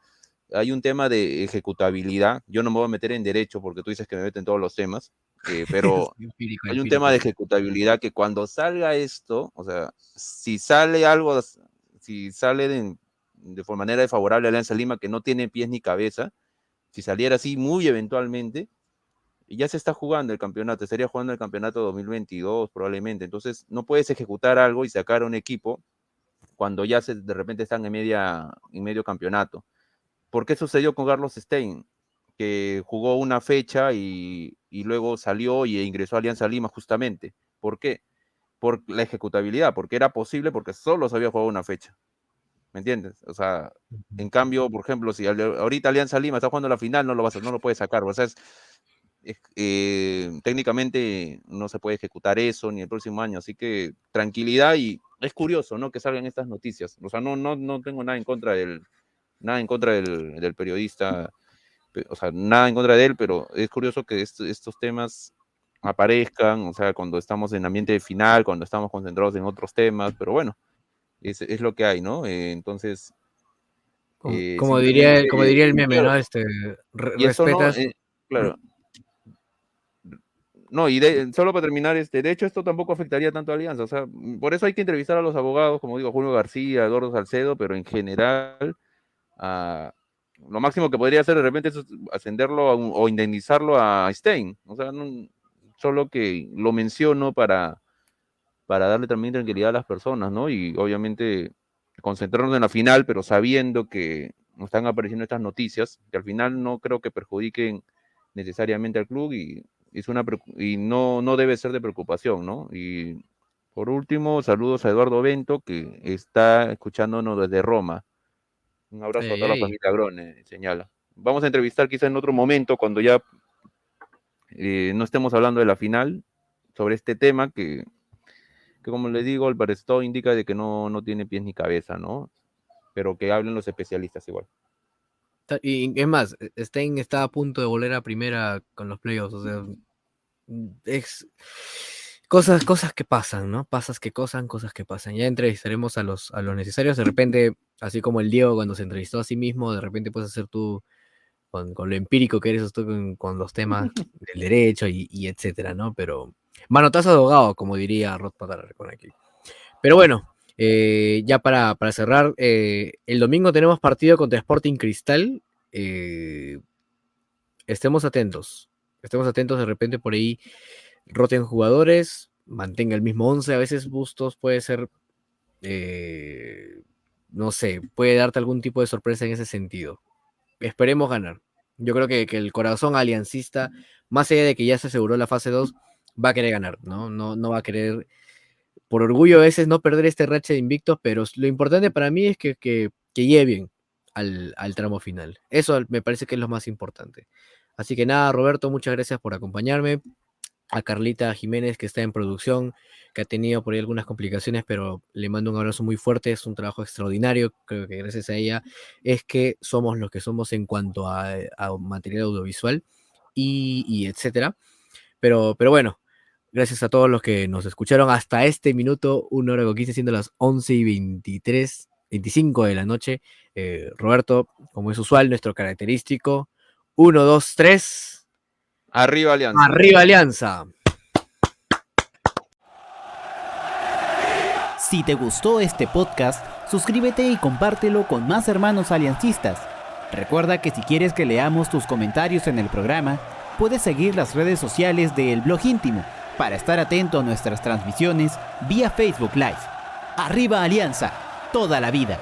hay un tema de ejecutabilidad. Yo no me voy a meter en derecho porque tú dices que me meten todos los temas, eh, pero Empírico, hay un empírico. tema de ejecutabilidad que cuando salga esto, o sea, si sale algo, si sale de, de forma manera desfavorable a Alianza Lima que no tiene pies ni cabeza, si saliera así muy eventualmente, ya se está jugando el campeonato, estaría jugando el campeonato 2022 probablemente, entonces no puedes ejecutar algo y sacar a un equipo cuando ya se, de repente están en, media, en medio campeonato. ¿Por qué sucedió con Carlos Stein? Que jugó una fecha y, y luego salió y ingresó a Alianza Lima justamente. ¿Por qué? Por la ejecutabilidad, porque era posible porque solo se había jugado una fecha. ¿Me entiendes? O sea, en cambio, por ejemplo, si ahorita Alianza Lima está jugando la final, no lo vas a, no lo puedes sacar. O sea, es, es- eh, técnicamente no se puede ejecutar eso ni el próximo año. Así que tranquilidad y es curioso, ¿no? Que salgan estas noticias. O sea, no, no, no tengo nada en contra del, nada en contra del, del periodista, pe- o sea, nada en contra de él, pero es curioso que est- estos temas aparezcan, o sea, cuando estamos en ambiente de final, cuando estamos concentrados en otros temas, pero bueno, es, es lo que hay, ¿no? Eh, entonces, Como, eh, como diría, simplemente, como diría el meme, claro, ¿no? Este, re- no, respetas. eh, claro. No, y de- solo para terminar, este, de hecho esto tampoco afectaría tanto a Alianza, o sea, por eso hay que entrevistar a los abogados, como digo, Julio García, Eduardo Salcedo, pero en general, lo máximo que podría hacer de repente es ascenderlo a un- o indemnizarlo a Stein, o sea, no- solo que lo menciono para, para darle también tranquilidad a las personas, ¿no? Y obviamente concentrarnos en la final, pero sabiendo que nos están apareciendo estas noticias, que al final no creo que perjudiquen necesariamente al club y, es una, y no, no debe ser de preocupación, ¿no? Y por último, saludos a Eduardo Bento, que está escuchándonos desde Roma. Un abrazo a toda la familia Grone, señala. Vamos a entrevistar quizá en otro momento, cuando ya eh, no estemos hablando de la final, sobre este tema que, que como les digo, el todo indica de que no, no tiene pies ni cabeza, ¿no? Pero que hablen los especialistas igual. Y es más, e, Stein está a punto de volver a primera con los playoffs. O sea, mm, es cosas, cosas que pasan, ¿no? Pasas que cosas, cosas que pasan. Ya entrevistaremos a los, a los necesarios. De repente, así como el Diego cuando se entrevistó a sí mismo, de repente puedes hacer tú con, con lo empírico que eres tú con, con los temas del derecho y, y etcétera, ¿no? Pero manotazo de abogado, como diría Rod Patarracón aquí. Pero bueno, eh, ya para, para cerrar, eh, el domingo tenemos partido contra Sporting Cristal. eh, estemos atentos. Estemos atentos, de repente por ahí roten jugadores, mantenga el mismo 11. A veces Bustos puede ser, eh, no sé, puede darte algún tipo de sorpresa en ese sentido. Esperemos ganar. Yo creo que, que el corazón aliancista, más allá de que ya se aseguró la fase 2, va a querer ganar, ¿no? No, no va a querer por orgullo a veces no perder este racha de invictos, pero lo importante para mí es que, que, que lleven al, al, tramo final. Eso me parece que es lo más importante. Así que nada, Roberto, muchas gracias por acompañarme. A Carlita Jiménez, que está en producción, que ha tenido por ahí algunas complicaciones, pero le mando un abrazo muy fuerte. Es un trabajo extraordinario. Creo que gracias a ella es que somos los que somos en cuanto a, material audiovisual y, y etcétera. Pero, pero bueno, gracias a todos los que nos escucharon hasta este minuto, 1 hora con 15, siendo las 11 y 23, 25 de la noche. Eh, Roberto, como es usual, nuestro característico, 1, 2, 3. Arriba Alianza. Arriba Alianza. Si te gustó este podcast, suscríbete y compártelo con más hermanos aliancistas. Recuerda que si quieres que leamos tus comentarios en el programa, puedes seguir las redes sociales de El Blog Íntimo para estar atento a nuestras transmisiones vía Facebook Live. Arriba Alianza, toda la vida.